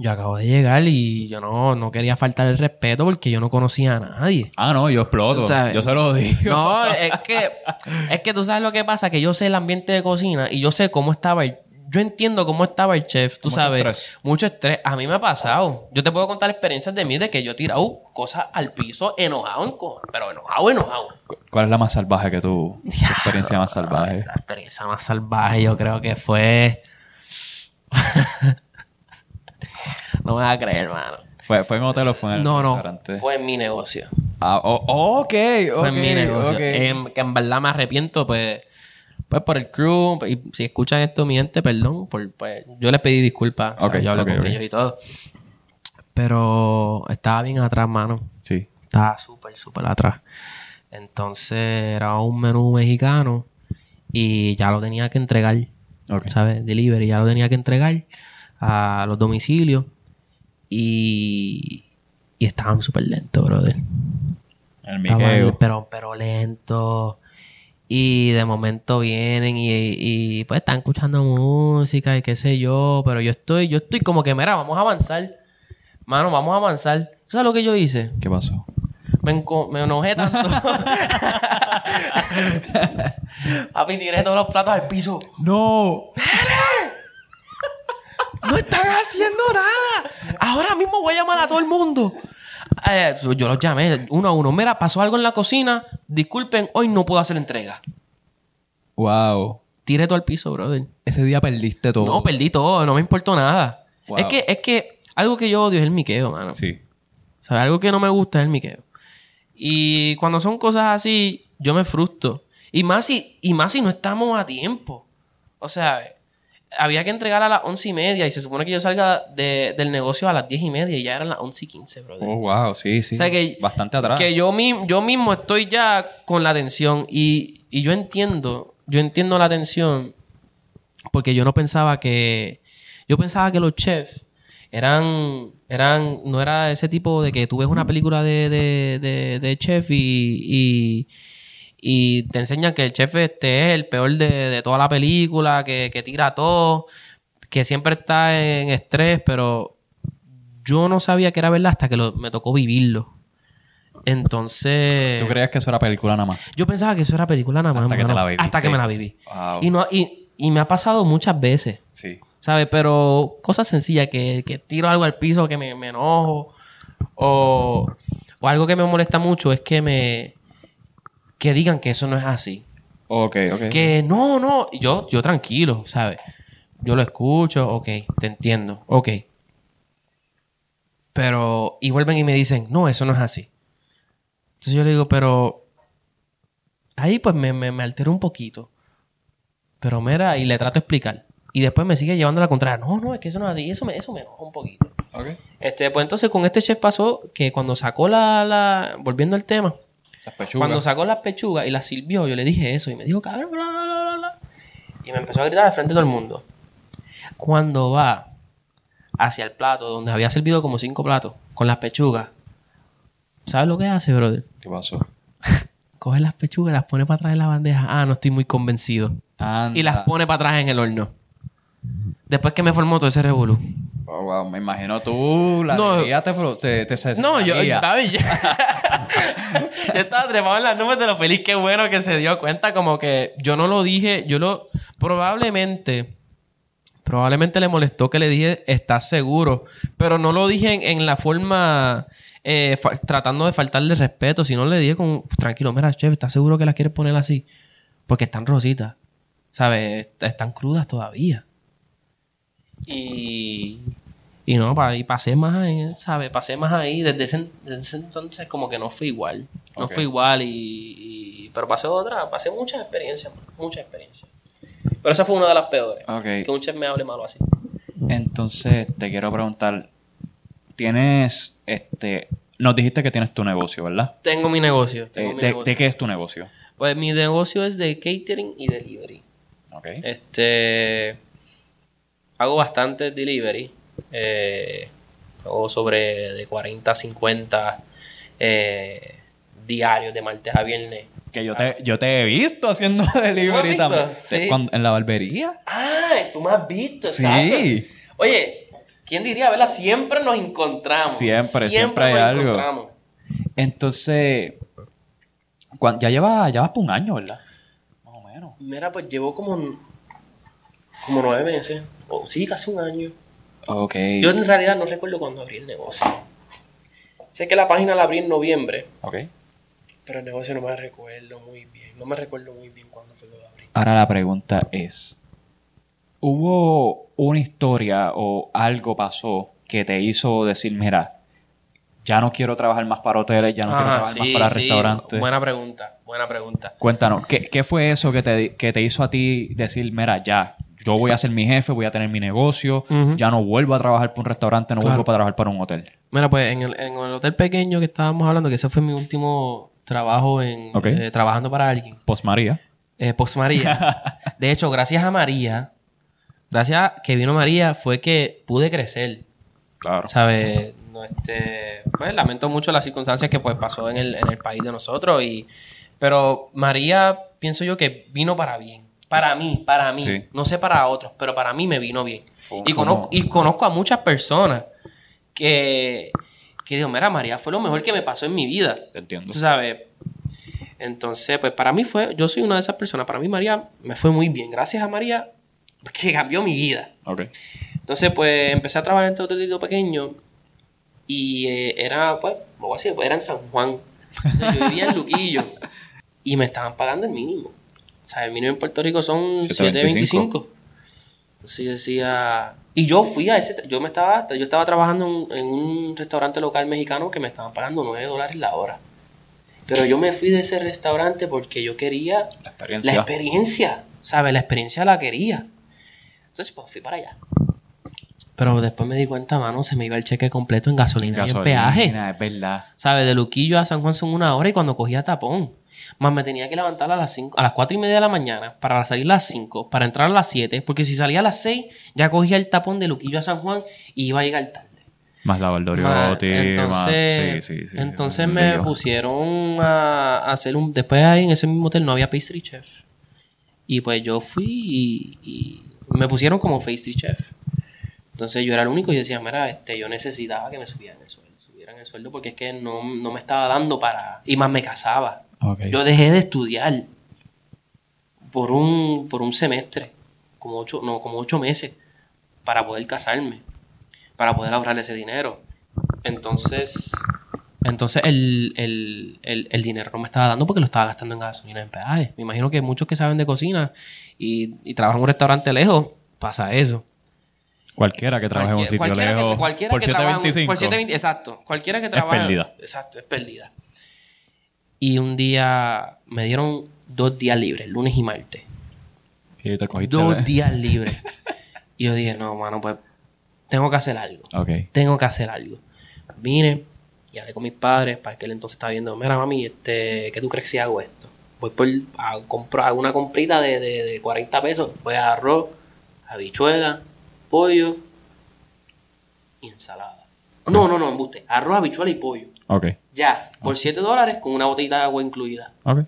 Yo acabo de llegar y yo no, no quería faltar el respeto porque yo no conocía a nadie. Ah, no, yo exploto. Sabes. Yo se lo digo. No, es que, es que tú sabes lo que pasa, que yo sé el ambiente de cocina y yo sé cómo estaba el, yo entiendo cómo estaba el chef, tú Mucho sabes. estrés. Mucho estrés. A mí me ha pasado. Yo te puedo contar experiencias de mí de que yo he tirado cosas al piso enojado, pero enojado, enojado. Cu- ¿Cuál es la más salvaje que tú? Tu experiencia más salvaje. La experiencia más salvaje yo creo que fue... no me vas a creer, hermano. ¿Fue, ¿Fue en hotel o fue en el No, no. restaurante? Fue en mi negocio. Ah, oh, ok, ok. Fue en mi negocio. ok. En- que en verdad me arrepiento, pues, pues por el crew. Y si escuchan esto, mi gente, perdón. Por, pues, yo les pedí disculpas. o sea, Ok, yo hablé con ellos y todo. Pero estaba bien atrás, mano. Sí. Estaba súper, súper atrás. Entonces era un menú mexicano y ya lo tenía que entregar. ¿Sabes? Delivery, ya lo tenía que entregar a los domicilios. Y, y estaban súper lentos, brother. El Estaban, pero, pero lento. Y de momento vienen y, y, pues están escuchando música y qué sé yo. Pero yo estoy, yo estoy como que, mira, vamos a avanzar. Mano, vamos a avanzar. ¿Tú sabes lo que yo hice? ¿Qué pasó? Me, enojé tanto. Papi, tiré todos los platos al piso. ¡No! ¡No están haciendo nada! Ahora mismo voy a llamar a todo el mundo. Eh, yo los llamé uno a uno. Mira, pasó algo en la cocina. Disculpen, hoy no puedo hacer entrega. Wow. Tiré todo al piso, brother. Ese día perdiste todo. No, perdí todo. No me importó nada. Wow. Es que, es que algo que yo odio es el miqueo, mano. Sí. ¿Sabes? Algo que no me gusta es el miqueo. Y cuando son cosas así, yo me frustro. Y más si, y más si no estamos a tiempo. O sea, había que entregar a las once y media y se supone que yo salga de- del negocio a las diez y media y ya eran las once y quince, brother. Oh, wow. Sí, sí. O sea que, Bastante atrás. Que yo, mi- yo mismo estoy ya con la tensión y, y yo entiendo, yo entiendo la tensión porque yo no pensaba que, yo pensaba que los chefs eran, eran, no era ese tipo de que tú ves una película de, de, de, de chef y, y, y te enseñan que el chef este es el peor de, de toda la película, que, que tira todo, que siempre está en estrés, pero yo no sabía que era verdad hasta que lo- me tocó vivirlo. Entonces, ¿Tú creías que eso era película nada más? yo pensaba que eso era película nada más. Hasta que te la viviste. Hasta que me la viví. Wow. Y, no, y, y me ha pasado muchas veces. Sí. ¿Sabes? Pero cosas sencillas, que, que tiro algo al piso, que me, me enojo. O, o algo que me molesta mucho es que me. Que digan que eso no es así. Ok, ok. Que no, no. Yo, yo tranquilo, ¿sabes? Yo lo escucho, ok, te entiendo, ok. Pero. Y vuelven y me dicen, no, eso no es así. Entonces yo le digo, pero. Ahí pues me, me, me altero un poquito. Pero mira, y le trato de explicar. Y después me sigue llevando a la contraria. No, no, es que eso no es así. Y eso me, eso me enoja un poquito. Ok. Este, pues entonces con este chef pasó que cuando sacó la, la volviendo al tema, Las pechugas. cuando sacó las pechugas y las sirvió, yo le dije eso y me dijo, cabrón, bla, bla, bla, bla, bla. Y me empezó a gritar de frente a todo el mundo. Cuando va hacia el plato, donde había servido como cinco platos, con las pechugas, ¿sabes lo que hace, brother? ¿Qué pasó? Coge las pechugas, las pone para atrás en la bandeja. Ah, no estoy muy convencido. Anda. Y las pone para atrás en el horno. Después que me formó todo ese revolú. Oh, wow, me imagino tú, la No. alegría te, te, te se- No, yo estaba, yo, yo estaba trepado en las nubes de lo feliz que bueno que se dio cuenta. Como que yo no lo dije, yo lo. Probablemente. Probablemente le molestó que le dije, ¿estás seguro? Pero no lo dije en, en la forma. eh, tratando de faltarle respeto, sino le dije como, tranquilo, mira, chef, ¿estás seguro que las quieres poner así? Porque están rositas, ¿sabes? Est- Están crudas todavía. Y, y no, pa- y pasé más ahí, ¿sabes? Pasé más ahí. Desde ese, desde ese entonces como que no fue igual. No Ok. fue igual y, y- Pero pasé otra, pasé muchas experiencias, muchas experiencias. Pero esa fue una de las peores. Ok. Que un chef me hable malo así. Entonces, te quiero preguntar, tienes, este, nos dijiste que tienes tu negocio, ¿verdad? Tengo mi negocio. Tengo Eh, mi de, negocio. de qué es tu negocio? Pues mi negocio es de catering y delivery. Ok. Este. Hago bastante delivery. Eh, hago sobre de 40 a 50 eh, diarios de martes a viernes. Que yo te, yo te he visto haciendo delivery también. Sí. En la barbería. Ah, tú me has visto, Sí. exacto. Oye, ¿quién diría, verdad? Siempre nos encontramos. Siempre, siempre hay nos algo. encontramos. Entonces, ya llevas ya vas por un año, ¿verdad? Más o menos. Mira, pues llevo como, como nueve meses. O sí, casi un año. Ok. Yo en realidad no recuerdo cuándo abrí el negocio. Sé que la página la abrí en noviembre, Ok. pero el negocio no me recuerdo muy bien. No me recuerdo muy bien cuándo fue que lo abrí. Ahora la pregunta es, ¿hubo una historia o algo pasó que te hizo decir, mira, ya no quiero trabajar más para hoteles, ya no quiero Ah, trabajar más para sí. restaurantes? Buena pregunta, buena pregunta. Cuéntanos, ¿qué, qué fue eso que te, que te hizo a ti decir, mira, ya, yo voy a ser mi jefe, voy a tener mi negocio, ya no vuelvo a trabajar para un restaurante, no Claro. vuelvo a trabajar para un hotel? Mira, pues en el, en el hotel pequeño que estábamos hablando, que ese fue mi último trabajo en eh, trabajando para alguien. Post María. Eh, post María. de hecho, gracias a María, gracias a que vino María, fue que pude crecer. Claro. ¿Sabes? No, este, pues lamento mucho las circunstancias que pues pasó en el, en el país de nosotros. Y, pero María, pienso yo que vino para bien. Para mí, para mí. Sí. No sé para otros, pero para mí me vino bien. Fue- y, conozco, y conozco a muchas personas que, que digo, mira, María fue lo mejor que me pasó en mi vida. Te entiendo. Tú sabes. Entonces, pues para mí fue, yo soy una de esas personas. Para mí María me fue muy bien. Gracias a María que cambió mi vida. Entonces, pues empecé a trabajar en este hotelito pequeño y eh, era, pues, me voy a decir, era en San Juan. Entonces, yo vivía en Luquillo y me estaban pagando el mínimo. O sea, el mínimo en Puerto Rico son 7.25. 7.25. Entonces yo decía... Y yo fui a ese... Yo me estaba... Yo estaba trabajando en, en un restaurante local mexicano que me estaban pagando 9 dólares la hora. Pero yo me fui de ese restaurante porque yo quería La experiencia. la experiencia, ¿sabes? La experiencia la quería. Entonces, pues fui para allá. Pero después me di cuenta, mano, se me iba el cheque completo en gasolina, y en peaje. Es verdad. ¿Sabes? De Luquillo a San Juan son una hora y cuando cogía tapón. Más me tenía que levantar a las 5, a las 4 y media de la mañana para salir a las 5, para entrar a las 7, porque si salía a las 6, ya cogía el tapón de Luquillo a San Juan y iba a llegar tarde. Más la Ma- Valdoriotti, más... entonces, Sí, sí, sí. entonces me pusieron a, a hacer un... Después ahí en ese mismo hotel no había pastry chef. Y pues yo fui y, y me pusieron como pastry chef. Entonces yo era el único y decía, mira, este, yo necesitaba que me subieran el sueldo, subieran el sueldo porque es que no, no me estaba dando para... Y más me casaba. Ok. Yo dejé de estudiar por un, por un semestre, como ocho, no, como ocho meses, para poder casarme, para poder ahorrar ese dinero. Entonces, entonces el, el, el, el dinero no me estaba dando porque lo estaba gastando en gasolina, en peaje. Me imagino que muchos que saben de cocina y, y trabajan en un restaurante lejos, pasa eso. Cualquiera que trabaje en un sitio cualquiera lejos que, cualquiera por que trabaja en un- 725. por 720, exacto. Cualquiera que trabaja. pérdida. Exacto, es pérdida. Y un día me dieron dos días libres, lunes y martes. Y te cogiste... Dos días libres. y yo dije, no, mano, pues tengo que hacer algo. Tengo que hacer algo. Vine y hablé con mis padres, para aquel entonces estaba viendo, mira mami, este, ¿qué tú crees si hago esto? Voy por a comprar una comprita de, de, de 40 pesos, voy a arroz, habichuela, pollo y ensalada. No, no, no, embuste. Arroz, habichuela y pollo. Ok. Ya, por 7 dólares con una botellita de agua incluida. Ok.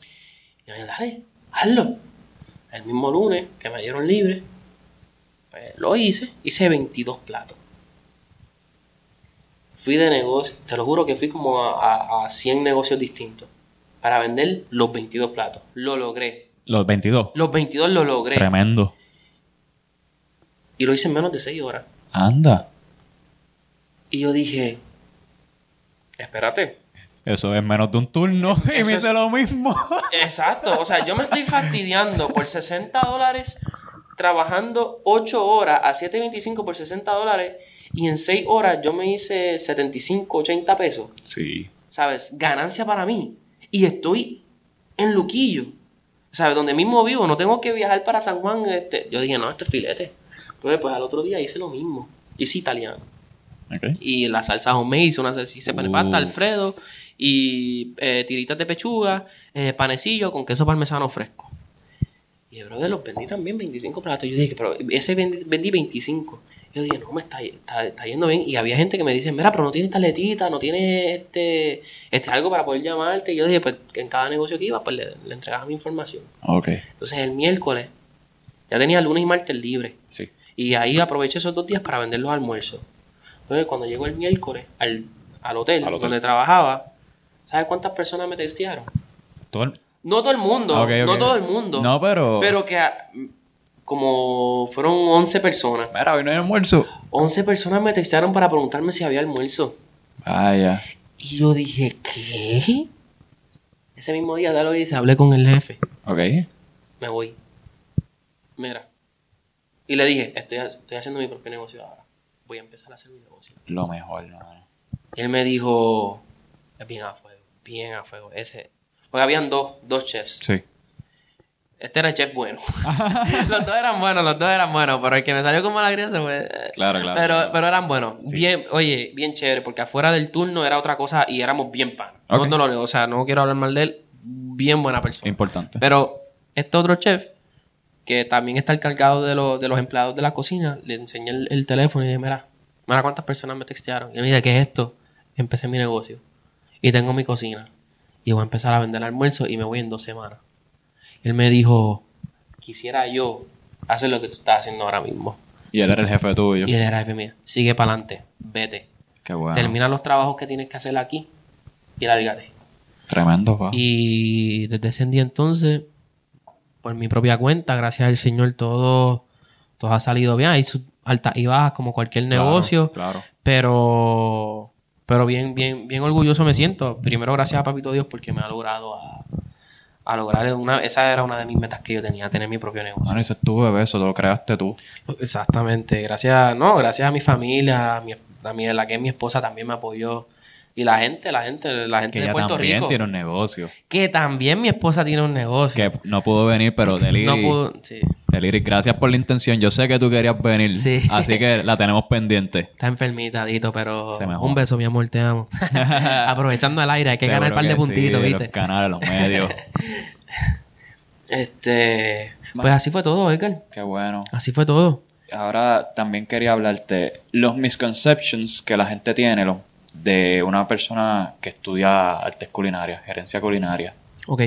Y yo dale, hazlo. El mismo lunes que me dieron libre, pues lo hice. Hice 22 platos. Fui de negocio, te lo juro que fui como a, a- a 100 negocios distintos para vender los 22 platos. Lo logré. Los 22. Los 22 lo logré. Tremendo. Y lo hice en menos de 6 horas. Anda. Y yo dije, espérate. Eso es menos de un turno y me hice lo mismo. Exacto, o sea, yo me estoy fastidiando por 60 dólares trabajando 8 horas a 7.25 por 60 dólares y en 6 horas yo me hice 75, 80 pesos, Sí. ¿sabes? Ganancia para mí. Y estoy en Luquillo, ¿sabes? Donde mismo vivo, no tengo que viajar para San Juan. Este. Yo dije, no, esto es filete. Entonces, pues al otro día hice lo mismo. Hice italiano. Y la salsa homemade, hice una salsa pasta Uf. Alfredo y eh, tiritas de pechuga, eh, panecillo con queso parmesano fresco. Y brother, los vendí también 25 platos. Yo dije, pero ese vendí, vendí 25. Yo dije, no, me está, está, está yendo bien. Y había gente que me dice, mira, pero no tiene taletita, no tiene este, este algo para poder llamarte. Y yo dije, pues en cada negocio que iba, pues le, le entregaba mi información. Ok. Entonces el miércoles, ya tenía lunes y martes libre. Sí. Y ahí aproveché esos dos días para vender los almuerzos. Entonces, cuando llegó el miércoles al, al, hotel, Al hotel. donde trabajaba, ¿sabes cuántas personas me? Todo el- No todo el mundo, Ah, no todo el mundo. No, pero... Pero que ah, como fueron 11 personas. Mira, hoy no hay almuerzo. 11 personas me textearon para preguntarme si había almuerzo. Vaya. Y yo dije, ¿qué? Ese mismo día, Dalo dice, hablé con el jefe. Ok. me voy. Mira. Y le dije, estoy, estoy haciendo mi propio negocio ahora. Voy a empezar a hacer mi negocio. Lo mejor, hermano. Y él me dijo, es bien a fuego, bien a fuego. Ese. Porque habían dos, dos chefs. Sí. Este era el chef bueno. los dos eran buenos, los dos eran buenos, pero el que me salió con mala crianza fue... Claro, claro. Pero, claro. pero eran buenos. Sí. Bien, oye, bien chévere, porque afuera del turno era otra cosa y éramos bien pan. Ok. No, no lo- o sea, no quiero hablar mal de él. Bien buena persona. Importante. Pero este otro chef, que también está encargado de, lo- de los empleados de la cocina, le enseñé el, el teléfono y dije, mira, mira cuántas personas me textearon. Y él me dice, ¿qué es esto? Empecé mi negocio. Y tengo mi cocina. Y voy a empezar a vender almuerzo y me voy en dos semanas. Él me dijo, quisiera yo hacer lo que tú estás haciendo ahora mismo. Y él era el jefe tuyo. Y él era jefe mío. Sigue para adelante, vete. Qué bueno. Termina los trabajos que tienes que hacer aquí y lárgate. Tremendo, pa. Y desde ese día entonces, por mi propia cuenta, gracias al Señor, todo, todo ha salido bien. Hay sus altas y bajas como cualquier negocio, Claro. pero pero bien, bien, bien orgulloso me siento. Primero gracias a Papito Dios porque me ha logrado a, a lograr una, esa era una de mis metas que yo tenía, tener mi propio negocio. Mano, ese es tu bebé, eso te lo creaste tú. Exactamente, gracias, no, gracias a mi familia, a mi, a mi- la que es mi esposa también me apoyó. Y la gente, la gente, la gente Que de Puerto también Rico. tiene un negocio. Que también mi esposa tiene un negocio. Que no pudo venir, pero Deli... No pudo, sí. Eliris, gracias por la intención. Yo sé que tú querías venir, Sí. así que la tenemos pendiente. Está enfermitadito, pero Se me joda. un beso, mi amor, te amo. Aprovechando el aire, hay que ganar un par de puntitos, sí, ¿viste? Los canales, los medios. Este, pues así fue todo, Edgar. Qué bueno. Así fue todo. Ahora también quería hablarte los misconceptions que la gente tiene lo- de una persona que estudia artes culinarias, gerencia culinaria. Ok.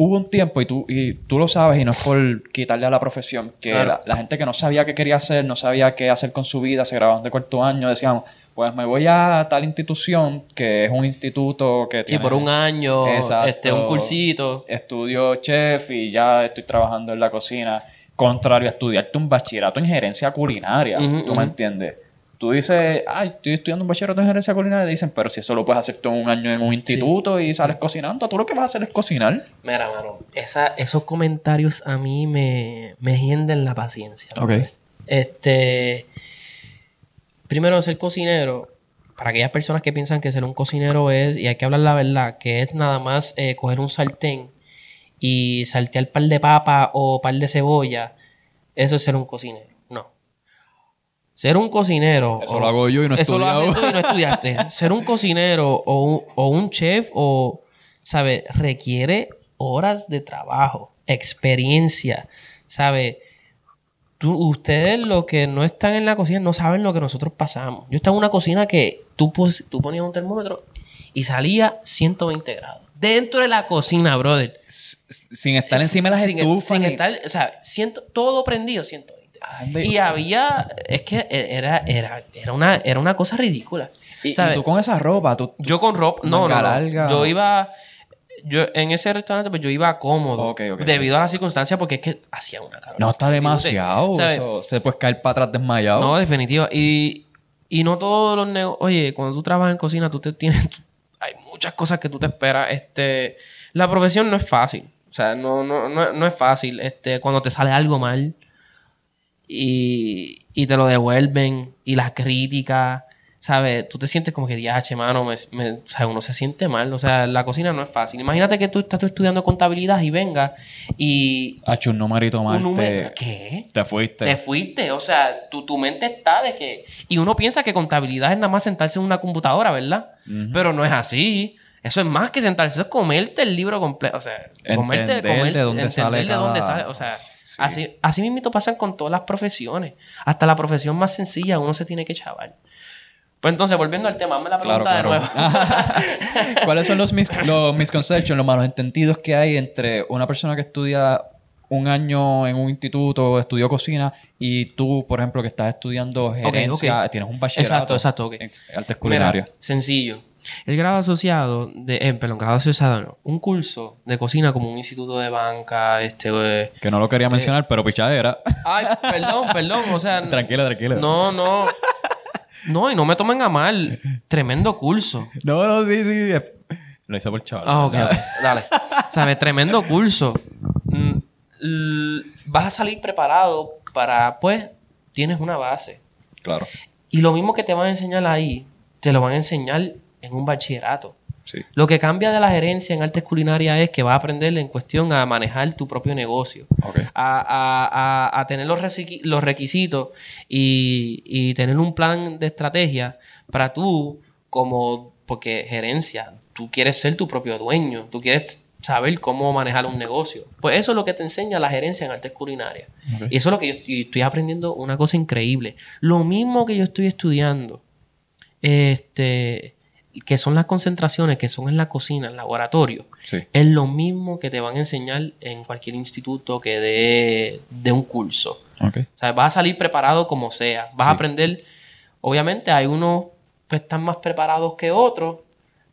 Hubo un tiempo, y tú, y tú lo sabes, y no es por quitarle a la profesión, que Claro. la, la gente que no sabía qué quería hacer, no sabía qué hacer con su vida, se grababan de cuarto año, decíamos, pues me voy a tal institución, que es un instituto que Sí, tiene... por un año, Exacto. este, un cursito. Estudio chef y ya estoy trabajando en la cocina. Contrario a estudiarte un bachillerato en gerencia culinaria. Ujú, ¿Tú me entiendes? Tú dices, ay, estoy estudiando un bachillerato en gerencia culinaria. Y dicen, pero si eso lo puedes hacer tú en un año en un instituto y sales cocinando, tú lo que vas a hacer es cocinar. Mira, mano, esa, esos comentarios a mí me, me hienden la paciencia. Ok. Este. Primero, ser cocinero. Para aquellas personas que piensan que ser un cocinero es, y hay que hablar la verdad, que es nada más eh, coger un sartén y saltear par de papa o par de cebolla, eso es ser un cocinero. Ser un cocinero. Eso lo hago yo y no Eso lo haces tú y no estudiaste. ser un cocinero o un, o un chef o, ¿sabes? Requiere horas de trabajo, experiencia, ¿sabes? Tú, ustedes los que no están en la cocina no saben lo que nosotros pasamos. Yo estaba en una cocina que tú, pos- tú ponías un termómetro y salía 120 grados. Dentro de la cocina, brother. S- Sin estar encima de las sin, estufas. sin ni- estar, o sea, ciento, todo prendido 120. Y había, es que era, era, era, una, era una cosa ridícula. y, y ¿sabes? tú con esa ropa, tú... Yo con ropa, no, no. Yo iba, yo en ese restaurante, pues yo iba cómodo. Debido a las circunstancias, porque es que hacía una calor. No está demasiado. Eso, se puede caer para atrás desmayado. No, definitivo. Y, y no todos los negocios. Oye, cuando tú trabajas en cocina, tú te tienes. tú- hay muchas cosas que tú te esperas. Este, la profesión no es fácil. O sea, no, no, no, no es fácil. Este, cuando te sale algo mal y, y te lo devuelven y las críticas. ¿Sabes? Tú te sientes como que, diache, mano, me, me- o sea, uno se siente mal. O sea, la cocina no es fácil. Imagínate que tú estás estudiando contabilidad y venga y... Ha hecho un numerito mal. Un te, ¿Qué? te fuiste. Te fuiste, o sea, tu, tu mente está de que... Y uno piensa que contabilidad es nada más sentarse en una computadora, ¿verdad? Pero no es así. Eso es más que sentarse, eso es comerte el libro completo. O sea, comerte, Entender comer- de dónde entender sale de dónde sale. O sea, así, así mismito pasan con todas las profesiones. Hasta la profesión más sencilla uno se tiene que chaval. Pues entonces, volviendo al tema, hazme la pregunta claro. de nuevo. ¿Cuáles son los, mis, los misconceptions, los malos entendidos que hay entre una persona que estudia un año en un instituto, estudió cocina, y tú, por ejemplo, que estás estudiando gerencia, ok. tienes un bachillerato Exacto, exacto, en artes Mira, sencillo. El grado asociado, de, eh, perdón, grado asociado no, un curso de cocina como un instituto de banca, este... eh, Que no lo quería mencionar, pero pichadera. Ay, perdón, perdón, o sea... tranquila, tranquila. No, no. No, y no me tomen a mal. Tremendo curso. no, no, sí, sí. Lo hice por chaval. Ah, ok, ok. Dale. ¿Sabes? Tremendo curso. Mm, Vas a salir preparado para, pues, tienes una base. Claro. Y lo mismo que te van a enseñar ahí, te lo van a enseñar en un bachillerato. Sí. Lo que cambia de la gerencia en artes culinarias es que vas a aprender en cuestión a manejar tu propio negocio. A, a- a- a tener los, requi- los requisitos y, y tener un plan de estrategia para tú, como, porque gerencia, tú quieres ser tu propio dueño, tú quieres saber cómo manejar un negocio. Pues eso es lo que te enseña la gerencia en artes culinarias. Y eso es lo que yo estoy, estoy aprendiendo una cosa increíble. Lo mismo que yo estoy estudiando, este, que son las concentraciones que son en la cocina, en laboratorio, Sí. es lo mismo que te van a enseñar en cualquier instituto que dé de un curso. O sea, vas a salir preparado como sea. Vas a aprender. Obviamente, hay unos que están más preparados que otros.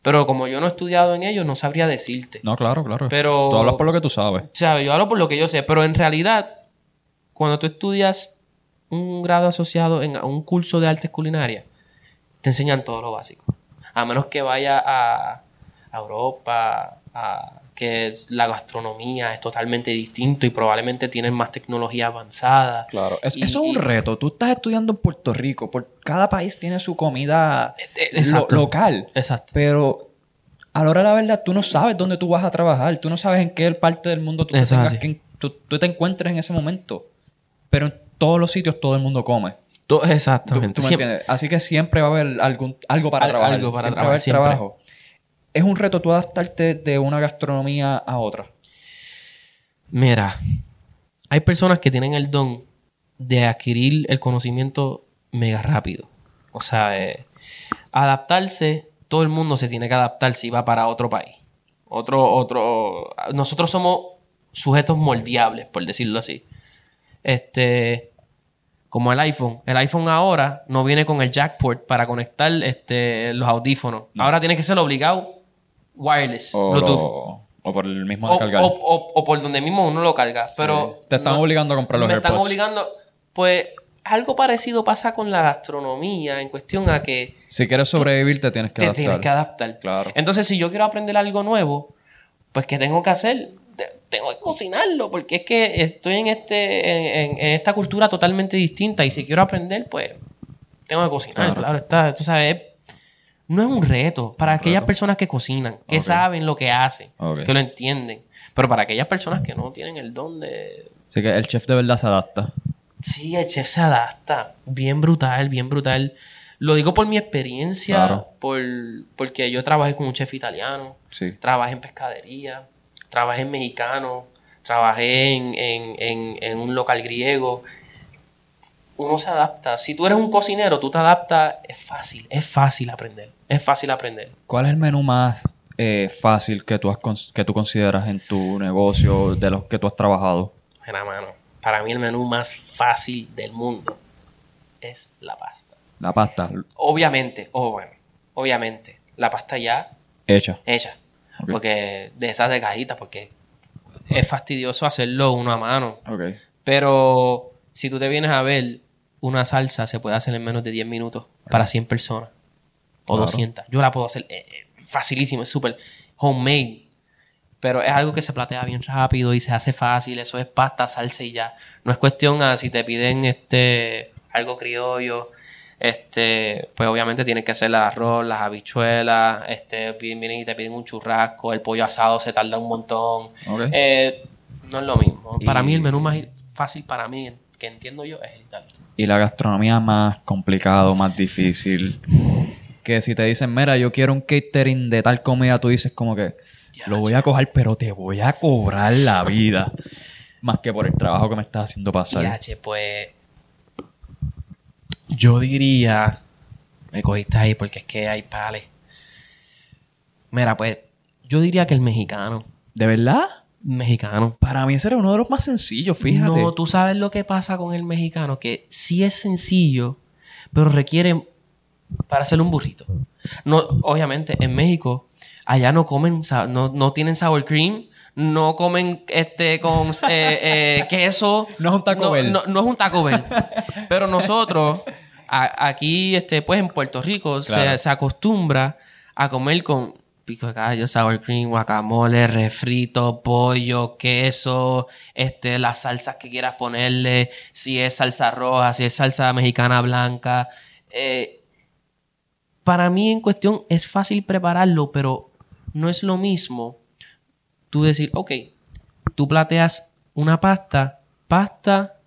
Pero como yo no he estudiado en ellos, no sabría decirte. No, claro, claro. Pero- Tú hablas por lo que tú sabes. ¿Sabes? Yo hablo por lo que yo sé. Pero en realidad, cuando tú estudias un grado asociado en un curso de artes culinarias, te enseñan todo lo básico. A menos que vaya a, a Europa, a- que la gastronomía es totalmente distinto y probablemente tienen más tecnología avanzada. Claro. Es- Y- eso es un reto. Tú estás estudiando en Puerto Rico. Por, cada país tiene su comida eh, lo- exacto. local. Exacto. Pero a la hora de la verdad, tú no sabes dónde tú vas a trabajar. Tú no sabes en qué parte del mundo tú te, tengas que- tú, tú te encuentres en ese momento. pero en todos los sitios todo el mundo come. To- ¿Tú, Exactamente. tú me Siempre- entiendes? Así que siempre va a haber algún, algo para Al- trabajar. algo para siempre va a haber trabajar, trabajo. Es un reto tú adaptarte de una gastronomía a otra. Mira, hay personas que tienen el don de adquirir el conocimiento mega rápido. O sea, eh, adaptarse, todo el mundo se tiene que adaptar si va para otro país. Otro, otro. Nosotros somos sujetos moldeables, por decirlo así. Este. Como el iPhone. El iPhone ahora no viene con el jackport para conectar este, los audífonos. Ahora tiene que ser obligado wireless, O, Bluetooth. lo- o por el mismo O, de cargar. o- o- o por donde mismo uno lo carga. Pero. Te están obligando a comprar los Me están AirPods. obligando. Pues algo parecido pasa con la gastronomía en cuestión a que si quieres sobrevivir, te tienes que te adaptar. tienes que adaptar. Claro. Entonces, si yo quiero aprender algo nuevo, pues ¿qué tengo que hacer? Te- Tengo que cocinarlo, porque es que estoy en este, en, en- esta cultura totalmente distinta. Y si quiero aprender, pues tengo que cocinar, Claro. claro, está. Tú sabes, es- no es un reto para aquellas personas que cocinan, que saben lo que hacen, que lo entienden. Pero para aquellas personas que no tienen el don de, Así que el chef de verdad se adapta. Sí, el chef se adapta. Bien brutal, bien brutal. Lo digo por mi experiencia, Claro. por, porque yo trabajé con un chef italiano, Sí. trabajé en pescadería, trabajé en mexicano, trabajé en, en- en- en un local griego. Uno se adapta. Si tú eres un cocinero, tú te adaptas, es fácil, es fácil aprender. Es fácil aprender. ¿Cuál es el menú más eh, fácil que tú, has que tú consideras en tu negocio de los que tú has trabajado? Mira, mano, para mí el menú más fácil del mundo es la pasta. La pasta Obviamente, oh bueno, obviamente, la pasta ya hecha. hecha. Porque de esas de cajita, porque es fastidioso hacerlo uno a mano. Pero si tú te vienes a ver, una salsa se puede hacer en menos de 10 minutos para 100 personas. O Claro. 200. Yo la puedo hacer eh, eh, facilísimo, es súper homemade. Pero es algo que se platea bien rápido y se hace fácil. Eso es pasta, salsa y ya. No es cuestión a si te piden este algo criollo. Este, pues obviamente tienes que hacer el arroz, las habichuelas, este, vienen y te piden un churrasco, el pollo asado se tarda un montón. Eh, no es lo mismo. Y- Para mí el menú más fácil para mí, que entiendo yo, es el italiano. Y la gastronomía más complicado, más difícil. Que si te dicen, mira, yo quiero un catering de tal comida, tú dices como que lo voy a coger, pero te voy a cobrar la vida. más que por el trabajo que me estás haciendo pasar. H, pues. Yo diría. Me cogiste ahí porque es que hay pales. Mira, pues. Yo diría que el mexicano. ¿De verdad? Mexicano. Para mí ese era uno de los más sencillos, fíjate. No, tú sabes lo que pasa con el mexicano, que sí es sencillo, pero requiere para hacer un burrito. No, obviamente, en México, allá no comen, no, no tienen sour cream, no comen este con eh, eh, queso. No es un Taco no, Bell. No, no es un Taco Bell. pero nosotros, a- aquí, este, pues en Puerto Rico, Claro. se, se acostumbra a comer con pico de gallo, sour cream, guacamole, refrito, pollo, queso, este, las salsas que quieras ponerle, si es salsa roja, si es salsa mexicana blanca. Eh, para mí en cuestión es fácil prepararlo, pero no es lo mismo tú decir, ok, tú plateas una pasta, pasta,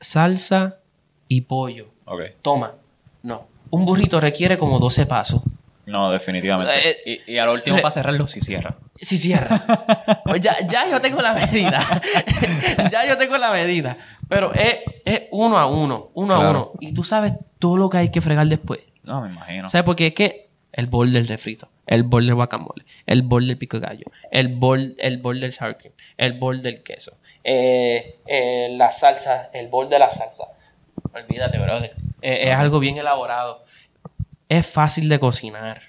salsa y pollo. Ok. Toma. No. Un burrito requiere como 12 pasos. No, definitivamente. Eh, y, y a lo último para cerrarlo sí cierra. Si cierra. Pues ya, ya yo tengo la medida. ya yo tengo la medida. Pero es, es uno a uno. Uno a uno. Y tú sabes todo lo que hay que fregar después. No, me imagino. ¿Sabes? Porque es que el bol del refrito, el bol del guacamole, el bol del pico de gallo, el bol, el bol del sour cream, el bol del queso, eh, eh, la salsa, el bol de la salsa. Olvídate, brother. Eh, es algo bien elaborado. Es fácil de cocinar.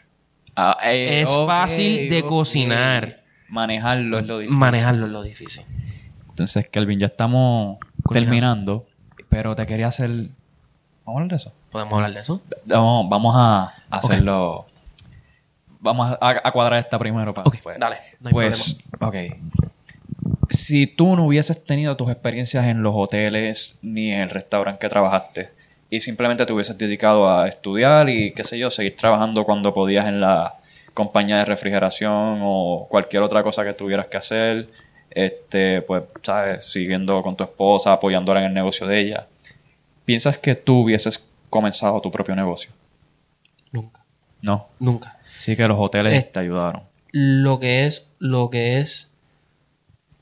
Ah, eh, Es fácil de cocinar. Manejarlo es lo difícil. Manejarlo es lo difícil. Entonces, Kelvin, ya estamos Cocinando. terminando, pero te quería hacer... ¿Vamos a hablar de eso? ¿Podemos hablar de eso? Vamos, vamos a hacerlo... Vamos a, a cuadrar esta primero para después. dale, no hay pues, ok. Si tú no hubieses tenido tus experiencias en los hoteles ni en el restaurante que trabajaste y simplemente te hubieses dedicado a estudiar y, qué sé yo, seguir trabajando cuando podías en la compañía de refrigeración o cualquier otra cosa que tuvieras que hacer, este, pues, ¿sabes? Siguiendo con tu esposa, apoyándola en el negocio de ella. ¿Piensas que tú hubieses comenzado tu propio negocio? Nunca. No. Nunca. Sí que los hoteles Eh, te ayudaron. Lo que es, lo que es,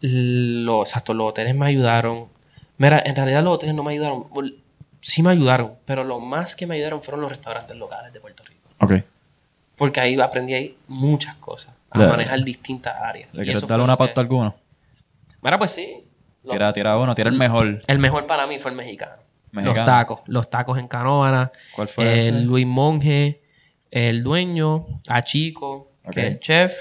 lo, exacto, los hoteles me ayudaron. Mira, en realidad los hoteles no me ayudaron. Sí me ayudaron, pero lo más que me ayudaron fueron los restaurantes locales de Puerto Rico. Ok. Porque ahí aprendí ahí muchas cosas. A Le- manejar distintas áreas. ¿Le quieres fue una pauta a alguno? Mira, pues sí. Lo- Tira, tira uno, tira el mejor. El mejor para mí fue el mexicano. Mexicano. Los tacos. Los tacos en Canóvana. ¿Cuál fue ese? El Luis Monge. El dueño. A Chico. Ok. Que es el chef.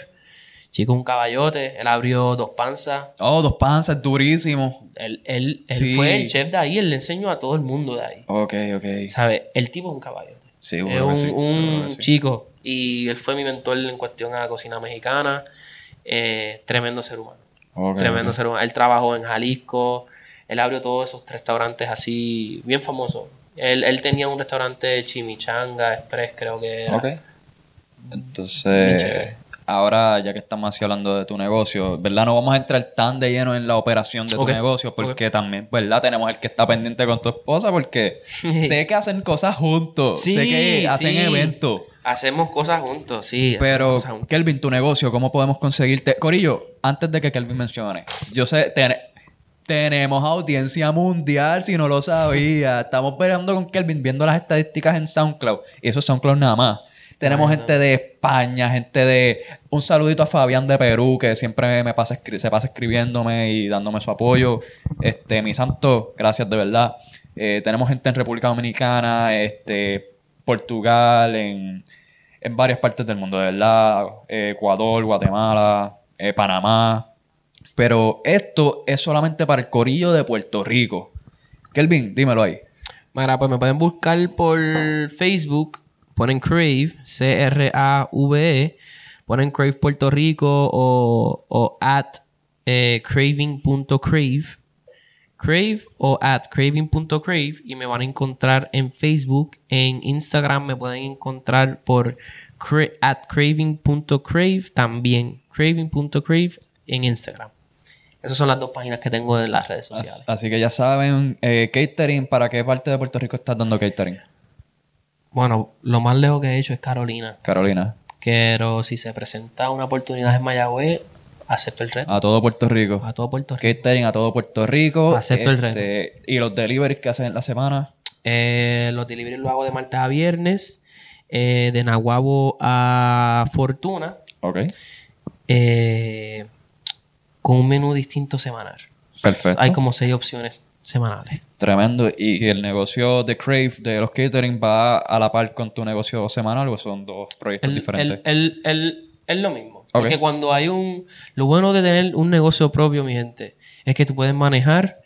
Chico un caballote. Él abrió dos panzas. Oh, dos panzas, durísimo. Él, él, él Sí. fue el chef de ahí. Él le enseñó a todo el mundo de ahí. Ok, ok. ¿Sabes? El tipo es un caballote. Sí, es un, sí, un sí. chico. Y él fue mi mentor en cuestión a la cocina mexicana. Eh, tremendo ser humano. Tremendo ser humano. Él trabajó en Jalisco. Él abrió todos esos restaurantes así, bien famosos. Él, él tenía un restaurante Chimichanga Express, creo que era. Ok. Entonces. Ahora ya que estamos así hablando de tu negocio, ¿verdad? No vamos a entrar tan de lleno en la operación de tu negocio porque también, ¿verdad? Tenemos el que está pendiente con tu esposa porque sé que hacen cosas juntos, Sí, sé que hacen sí. eventos. Hacemos cosas juntos, sí. Pero, hacemos cosas juntos. Kelvin, tu negocio, ¿cómo podemos conseguirte? Corillo, antes de que Kelvin mencione, yo sé, ten- tenemos audiencia mundial, si no lo sabía. Estamos peleando con Kelvin, viendo las estadísticas en SoundCloud. Y eso es SoundCloud nada más. Tenemos gente de España, gente de... Un saludito a Fabián de Perú, que siempre me pasa se pasa escribiéndome y dándome su apoyo. Este, mi santo, gracias de verdad. Eh, tenemos gente en República Dominicana, este, Portugal, en, en varias partes del mundo, de verdad. Eh, Ecuador, Guatemala, eh, Panamá. Pero esto es solamente para el corillo de Puerto Rico. Kelvin, dímelo ahí. Mira, pues me pueden buscar por Facebook, ponen Crave, C-R-A-V-E, ponen Crave Puerto Rico o, o at eh, craving.crave, crave o at craving.crave y me van a encontrar en Facebook, en Instagram me pueden encontrar por cra- at craving.crave también, craving.crave en Instagram. Esas son las dos páginas que tengo en las redes sociales. As- Así que ya saben, eh, catering, ¿para qué parte de Puerto Rico estás dando catering? Bueno, lo más lejos que he hecho es Carolina. Carolina, Pero si se presenta una oportunidad en Mayagüez, acepto el reto. a todo Puerto Rico. A todo Puerto Rico. Catering a todo Puerto Rico. Acepto el Este, Y los deliveries que hacen en la semana. Eh, los deliveries los hago de martes a viernes. eh, de Nahuabo a Fortuna. Ok. eh, con un menú distinto semanal. Perfecto. Hay como seis opciones semanales. Tremendo. ¿Y el negocio de Crave, de los catering, va a la par con tu negocio semanal o son dos proyectos El- diferentes? el- el- el- es lo mismo. Porque cuando hay un... Lo bueno de tener un negocio propio, mi gente, es que tú puedes manejar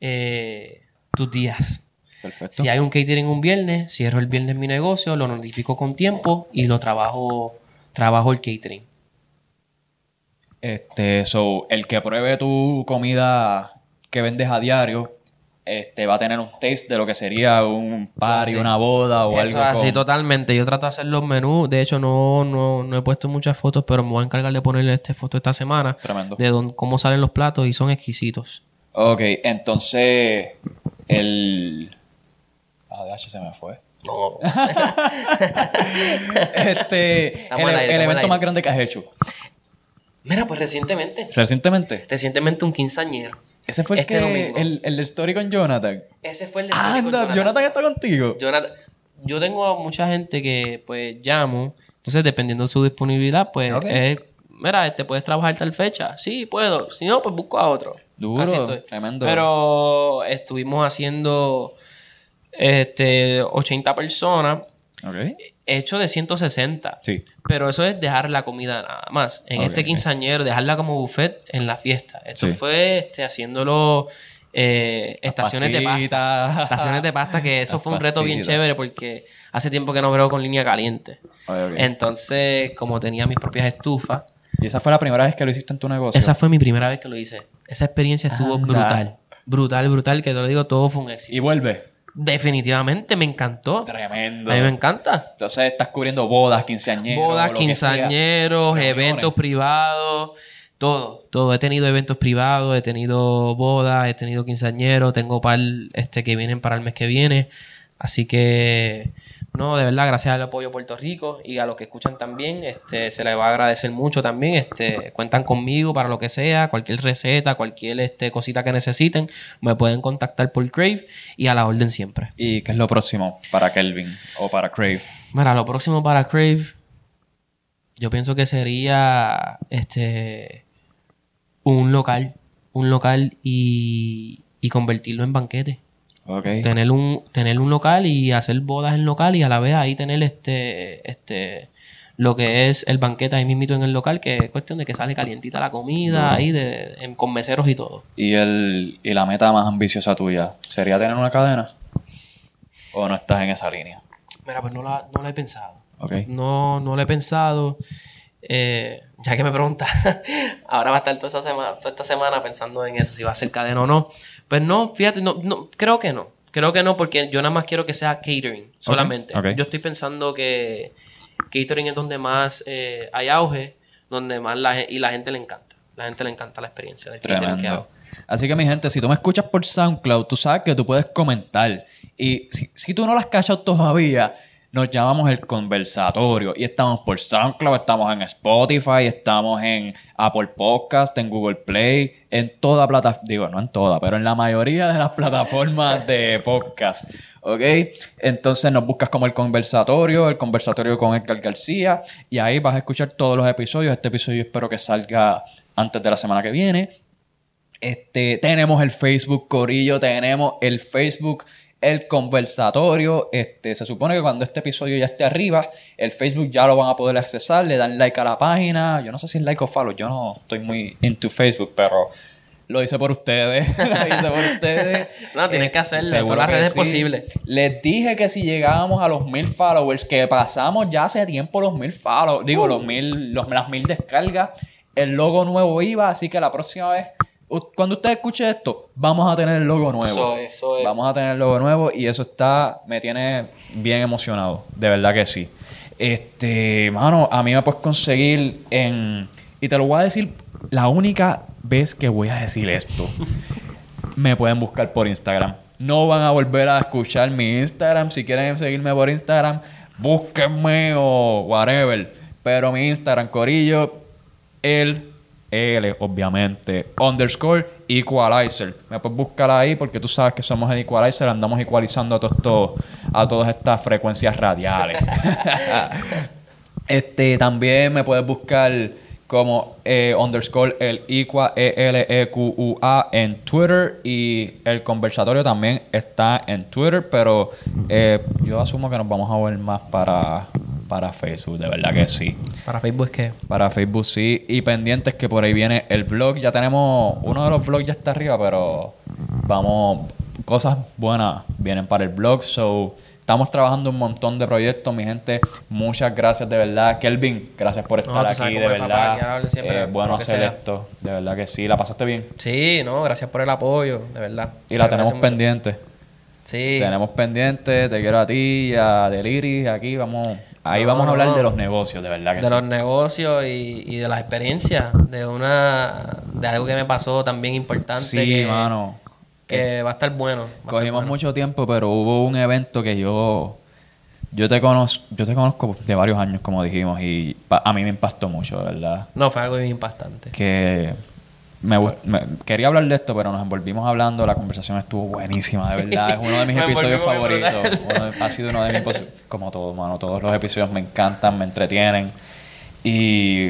eh, tus días. Perfecto. Si hay un catering un viernes, cierro el viernes mi negocio, lo notifico con tiempo y lo trabajo, trabajo el catering. Este, so, el que pruebe tu comida que vendes a diario, este, va a tener un taste de lo que sería un party, una boda o Eso algo así, totalmente. Yo trato de hacer los menús. De hecho, no, no, no he puesto muchas fotos, pero me voy a encargar de ponerle esta foto esta semana. Tremendo. De don- cómo salen los platos y son exquisitos. Ok, entonces, el... Ah, DH se me fue. No. este, el, aire, el evento aire. más grande que has hecho. Mira, pues recientemente. Recientemente. Recientemente un quinceañero. Ese fue el Este que... domingo. El, el story con Jonathan. Ese fue el de Anda, Jonathan. está contigo. Jonathan- Yo tengo a mucha gente que pues llamo. Entonces, dependiendo de su disponibilidad, pues mira, este puedes trabajar tal fecha. Sí, puedo. Si no, pues busco a otro. Duro, Así estoy. tremendo. Pero estuvimos haciendo este 80 personas. Ok. Hecho de 160. Sí. Pero eso es dejar la comida nada más. En este quinceañero, dejarla como buffet en la fiesta. Esto Sí. fue este, haciéndolo eh, estaciones de pasta. Estaciones de pasta, que eso Las fue un reto bien chévere porque hace tiempo que no brego con línea caliente. Entonces, como tenía mis propias estufas, ¿Y esa fue la primera vez que lo hiciste en tu negocio? esa fue mi primera vez que lo hice. Esa experiencia estuvo Anda. brutal. Brutal, brutal, que te lo digo, todo fue un éxito. Y vuelve. Definitivamente me encantó. Tremendo. A mí me encanta. Entonces estás cubriendo bodas, quinceañeros. Bodas, quinceañeros, eventos privados, Todo, todo. He tenido eventos privados, he tenido bodas, he tenido quinceañeros, tengo par este, que vienen para el mes que viene. Así que, no, de verdad, gracias al apoyo de Puerto Rico y a los que escuchan también, este, se les va a agradecer mucho también. Este, cuentan conmigo para lo que sea, cualquier receta, cualquier este, cosita que necesiten, me pueden contactar por Crave y a la orden siempre. ¿Y qué es lo próximo para Kelvin o para Crave? Mira, lo próximo para Crave, yo pienso que sería este un local, un local y, y convertirlo en banquete. Tener un, tener un local y hacer bodas en local y a la vez ahí tener este, este, lo que es el banquete ahí mismito en el local, que es cuestión de que sale calientita la comida ahí de, en- con meseros y todo. ¿Y, el, ¿Y la meta más ambiciosa tuya sería tener una cadena? ¿O no estás en esa línea? Mira, pues no la, no la he pensado. No, no lo he pensado. Eh, ya que me pregunta, ahora va a estar toda, esa semana, toda esta semana pensando en eso, si va a ser cadena o no. Pues no, fíjate, no, no, creo que no. Creo que no, porque yo nada más quiero que sea catering solamente. Yo estoy pensando que catering es donde más eh, hay auge, donde más la, y la gente le encanta. La gente le encanta la experiencia del catering que hago. Así que mi gente, si tú me escuchas por SoundCloud, tú sabes que tú puedes comentar. Y si, si tú no lo has cachado todavía, nos llamamos el conversatorio. Y estamos por SoundCloud, estamos en Spotify, estamos en Apple Podcast, en Google Play, en toda plataforma, digo, no en toda, pero en la mayoría de las plataformas de podcast. ¿Ok? Entonces nos buscas como el conversatorio, el conversatorio con Edgar García. Y ahí vas a escuchar todos los episodios. Este episodio espero que salga antes de la semana que viene. Este, tenemos el Facebook Corillo, tenemos el Facebook El Conversatorio. Este, se supone que cuando este episodio ya esté arriba, el Facebook ya lo van a poder accesar, le dan like a la página. Yo no sé si es like o follow, yo no estoy muy into Facebook, pero lo hice por ustedes. lo hice por ustedes. No, tienes que hacerlo, en todas las redes sí. posibles. Les dije que si llegábamos a los mil followers, que pasamos ya hace tiempo los mil followers, digo, Uh. los mil, los, las mil descargas, el logo nuevo iba, así que la próxima vez, cuando usted escuche esto, vamos a tener el logo nuevo. Eso es, eso es. Vamos a tener el logo nuevo y eso está, me tiene bien emocionado, de verdad que sí. Este, mano, a mí me puedes conseguir en, y te lo voy a decir la única vez que voy a decir esto me pueden buscar por Instagram. No van a volver a escuchar mi Instagram. Si quieren seguirme por Instagram, búsquenme o whatever. Pero mi Instagram, Corillo, el L, obviamente, underscore equalizer. Me puedes buscar ahí porque tú sabes que somos el equalizer. Andamos ecualizando a, todos a todas estas frecuencias radiales. Este, también me puedes buscar como eh, underscore el Iqua, E E-L-E-Q-U-A en Twitter y el conversatorio también está en Twitter, pero eh, yo asumo que nos vamos a ver más para, para Facebook, de verdad que sí. Para Facebook es que... Para Facebook sí, y pendientes que por ahí viene el vlog, ya tenemos, uno de los vlogs ya está arriba, pero vamos, cosas buenas vienen para el blog, so estamos trabajando un montón de proyectos, mi gente, muchas gracias de verdad, Kelvin, gracias por estar No, aquí, de es, verdad, Eh, por bueno hacer sea. esto, de verdad que sí, la pasaste bien, Sí, no, gracias por el apoyo, de verdad. y la tenemos mucho. pendiente. Sí. Tenemos pendiente, te quiero a ti, y a Deliris, aquí vamos, ahí No, vamos a hablar no. de los negocios, de verdad que de sí. los negocios y, y de las experiencias, de una de algo que me pasó también importante Sí, que, mano. que va a estar bueno. estar Cogimos bueno. mucho tiempo, pero hubo un evento que yo yo te conozco, yo te conozco de varios años, como dijimos, y a mí me impactó mucho, de verdad. No, fue algo bien impactante. Que me, quería hablar de esto, pero nos envolvimos hablando, la conversación estuvo buenísima, de verdad. Es uno de mis Me episodios favoritos. Uno de- ha sido uno de mis como todo, mano. Todos los episodios me encantan, me entretienen. Y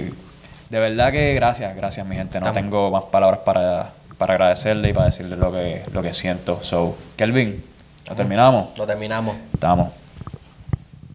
de verdad que gracias, gracias mi gente. No tengo más palabras para, para agradecerle y para decirle lo que, lo que siento. So, Kelvin, ¿lo terminamos? Lo terminamos. Estamos.